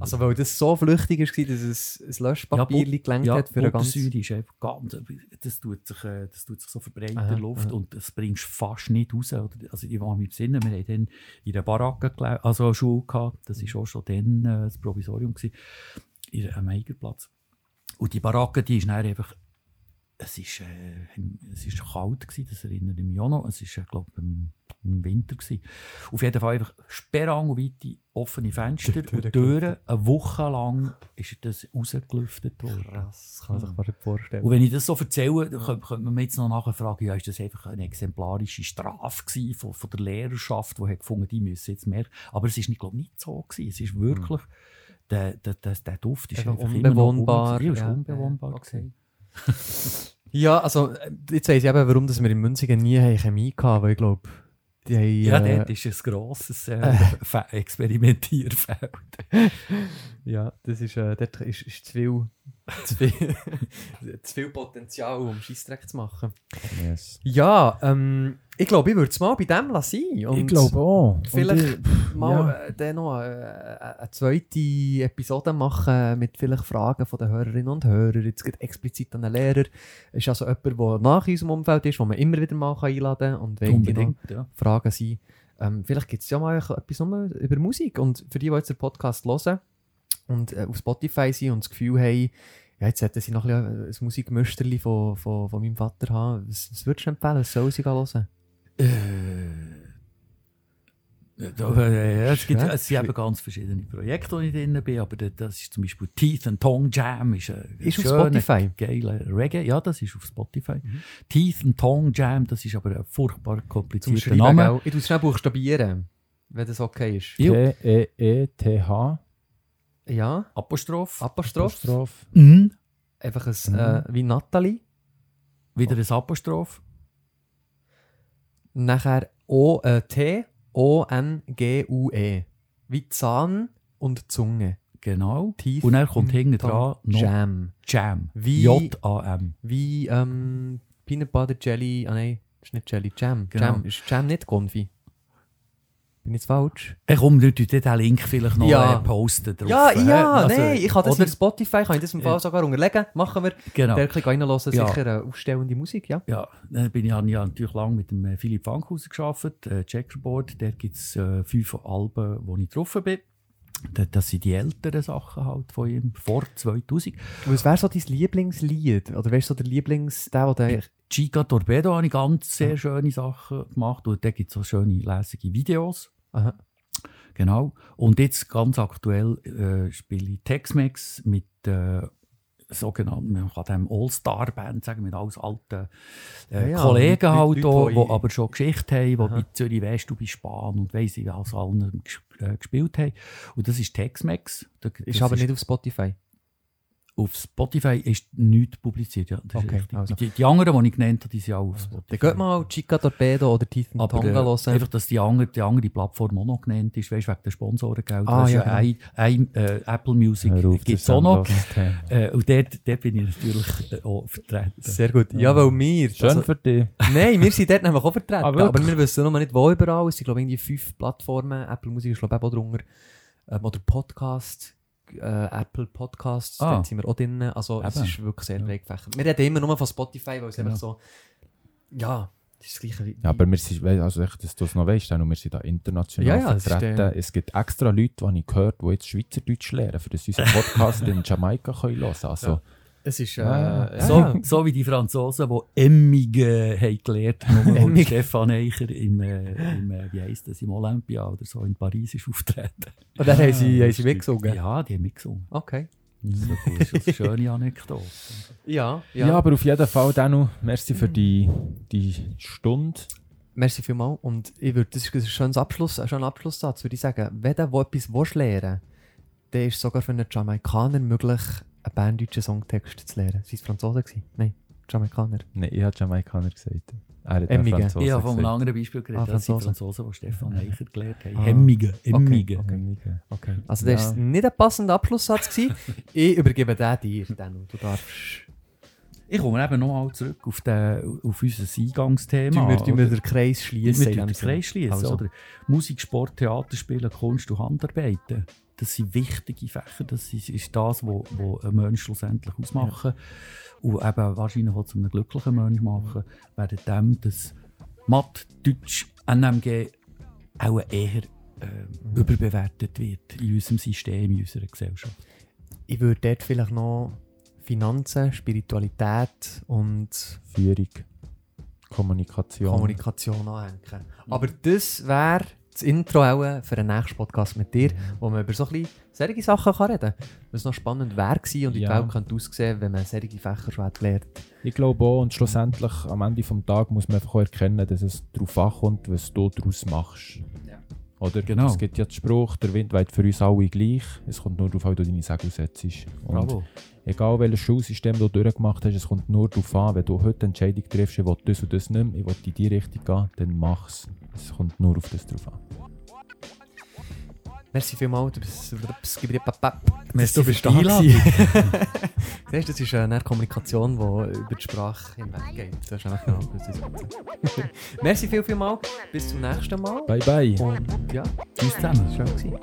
Also, weil das so flüchtig war, dass es ein Löschpapier Ja, gelenkt Ja, hat für eine ganze... Buttersäure ist einfach ganz, das tut sich, äh, das tut sich so verbreiten in der Luft aha. und das bringst du fast nicht raus. Also ich war mich besinnen, wir haben dann in der Baracke, also eine Schule gehabt, das war auch schon dann äh, das Provisorium, gewesen, in, am Eigerplatz. Und die Baracke, die ist dann einfach, es ist, äh, im- es ist kalt gewesen, das erinnere ich mich auch noch, es ist, äh, glaube im, im Winter gewesen. Auf jeden Fall einfach sperrangelweite offene Fenster und Türen, eine Woche lang ist das rausgelüftet worden. Krass, kann man sich fast nicht vorstellen. Und wenn ich das so erzähle, dann könnte, könnte man mir jetzt noch nachher fragen, ja, ist das einfach eine exemplarische Strafe gewesen von, von der Lehrerschaft, die hat gefunden, die müssen jetzt mehr. Aber es ist, nicht, glaube ich, nicht so gewesen. Es ist wirklich, der, der, der, der Duft ist Einfach einfach immer noch unbewohnbar, Ja, ist unbewohnbar Ja, okay. Ja, also, äh, jetzt weiss ich eben, warum dass wir in Münzigen nie Chemie hatten, weil ich glaube, die haben... Ja, äh, dort ist ein grosses äh, Fe- Experimentierfeld. Ja, das ist, äh, dort ist, ist zu viel... zu viel, zu viel Potenzial, um Scheissdreck zu machen. Yes. Ja, ähm, ich glaube, ich würde es mal bei dem lassen. Und ich glaube auch. Und Vielleicht ich- mal ja. äh, dann noch äh, äh, eine zweite Episode machen mit vielleicht Fragen von den Hörerinnen und Hörern. Jetzt geht explizit an den Lehrer. Ist also jemand, der nach unserem Umfeld ist, den man immer wieder mal einladen kann. Und wenn die ja. Fragen sind, ähm, vielleicht gibt es ja mal etwas über Musik. Und für die, die jetzt den Podcast hören und äh, auf Spotify sind und das Gefühl haben, ja, jetzt hätten sie noch ein, bisschen ein Musikmüsterli von, von, von meinem Vater haben. Was, was würdest du empfehlen? Was soll sie hören? Äh, da, äh, es, gibt, es sind eben ganz verschiedene Projekte, wo ich drin bin, aber da- das ist zum Beispiel Teeth and Tongue Jam. Ist, ein Ist auf schöner, Spotify? Geiler Reggae, ja, das ist auf Spotify. Teeth and Tongue Jam, das ist aber ein furchtbar komplizierter Name. gell? Ich es schnell buchstabieren, wenn das okay ist. T-E-E-T-H. Ja, Apostroph. Apostroph. Apostroph. N. Einfach ein, Mhm. äh, wie Natalie. Wieder ein Apostroph. Nachher O, äh, T-O-N-G-U-E. Wie Zahn und Zunge. Genau. Teeth Und dann kommt hinten dran noch Jam. Jam. Wie- J-A-M. Wie ähm, Peanut Butter Jelly. Ah nein, ist nicht Jelly. Jam. Genau. Jam. Ist Jam nicht Konfi? Bin ich jetzt falsch? Ich komme nicht den Link vielleicht noch Ja. äh, posten drauf. Ja, äh, ja, also, nein, ich kann das oder- für Spotify, kann ich das im Fall Ja. sogar unterlegen. Machen wir. Genau. Der kann reinhören, Ja. sicher äh, aufstellende Musik, ja. Ja, dann bin ich, habe ich natürlich lange mit dem äh, Philipp Fankhauser gearbeitet, äh, Checkerboard. Dort gibt es äh, fünf Alben, wo ich drauf bin. Da- Das sind die älteren Sachen halt von ihm, vor 2000. Was wäre so dein Lieblingslied? Oder wärst du so der Lieblings, der, der Chica Torpedo habe ich ganz sehr schöne Sachen gemacht und da gibt es auch schöne, lässige Videos. Aha. Genau. Und jetzt ganz aktuell äh, spiele ich Tex-Mex mit äh, sogenannten, man kann dem All-Star-Band sagen, mit alles alten äh, Ja, ja, Kollegen Leute- halt Leute, auch, die die aber schon Geschichte haben, die Aha. bei Zürich West und bei Spahn und weiss ich allen ges äh, gespielt haben. Und das ist Tex-Mex. Ist aber nicht auf Spotify. Auf Spotify ist nichts publiziert, ja. Okay, also. Die, die anderen, die ich genannt habe, die sind auch auf Dann Spotify. geht mal Chica Torpedo oder Teeth and Aber Tonga äh, hören. einfach, dass die andere, die andere Plattform auch noch genannt ist, weißt wegen der Sponsorengeld. Ah, ja, ja, ein, ein, äh, Apple Music gibt es auch noch. Äh, und dort, dort bin ich natürlich äh, auch vertreten. Sehr gut. Ja, weil wir... Schön also- für dich. Nein, wir sind dort nämlich auch vertreten. Ah, aber wir wissen noch nicht, wo überall. Es sind, glaube ich, irgendwie fünf Plattformen. Apple Musik ist, glaube ich, auch drunter. Ähm, oder Podcast. Äh, Apple Podcasts, Ah. dort sind wir auch drin. Also, es Eben. ist wirklich sehr Ja. breit gefächert. Wir reden immer nur von Spotify, weil es Genau. einfach so... Ja, das ist das Gleiche wie... Ja, aber wir sind, also echt, dass du es noch weißt, und wir sind da international Ja, ja, vertreten. der- Es gibt extra Leute, die ich gehört die jetzt Schweizerdeutsch lernen, für das unseren Podcast in Jamaika können hören Also, Ja. Es ist... Äh, Ja, ja, So, ja. so wie die Franzosen, die Emmige haben gelernt haben, Stefan Eicher im, äh, im äh, wie heisst das, im Olympia oder so in Paris ist auftreten. Und dann haben sie, haben sie mitgesungen. Ja, die haben mitgesungen. Okay. Das ist eine schöne Anekdote. Ja, ja. ja. aber auf jeden Fall, Danu, merci für die, die Stunde. Merci vielmals. Und ich würde, das ist ein schönes Abschluss, ein schöner Abschlusssatz, würde ich sagen. Wenn du wo etwas willst lernen dann ist es sogar für einen Jamaikaner möglich, einen berndeutschen Songtext zu lernen. Sind es Franzosen gewesen? Nein, Jamaikaner. Nein, ich habe Jamaikaner gesagt. Er hat Emmige. Franzose Ich habe von einem anderen Beispiel geredet, Ah, das sind Franzosen. Franzosen, die Stefan Eicher gelernt haben. Ah. Hemmige, Emmige. Okay. Emmige. Okay. Also das Ja. war nicht ein passender Abschlusssatz. gewesen. ich übergebe den dir, dann. Du darfst... Ich komme eben nochmal zurück auf, den, auf unser Eingangsthema. Tun wir, tun wir den Kreis schließen. Wir den Kreis schließen, Also. Musik, Sport, Theater spielen, Kunst und Handarbeiten. Das sind wichtige Fächer. Das ist, ist das, was wo, wo ein Mensch schlussendlich ausmachen. Und eben wahrscheinlich auch zu einem glücklichen Mensch machen. Während dem, dass Mathe, Deutsch, NMG auch eher äh, überbewertet wird in unserem System, in unserer Gesellschaft. Ich würde dort vielleicht noch Finanzen, Spiritualität und Führung, Kommunikation. Kommunikation anhängen. Aber das wäre das Intro auch für den nächsten Podcast mit dir, wo man über so ein bisschen solche Sachen kann reden kann. Was noch spannend wäre gewesen und Ja. die Welt könnte aussehen wenn man solche Fächer schon hat gelernt Ich glaube auch, und schlussendlich am Ende des Tages muss man einfach auch erkennen, dass es darauf ankommt, was du daraus machst. Oder? Genau. Es gibt ja den Spruch, der Wind weht für uns alle gleich. Es kommt nur darauf an, wie du deine Segel setzt. Und Bravo. egal welches Schulsystem du durchgemacht hast, es kommt nur darauf an, wenn du heute eine Entscheidung triffst, ich will das und das nicht mehr, ich will in die Richtung gehen, dann mach's. Es kommt nur auf das drauf an. Merci vielmals. Du bist, Merci du bist da. Siehst das ist eine Kommunikation, die über die Sprache hinweggeht. Das ist einfach genau das. Merci viel, viel mal. Bis zum nächsten Mal. Bye bye. Und ja, Tschüss zusammen. schön gewesen.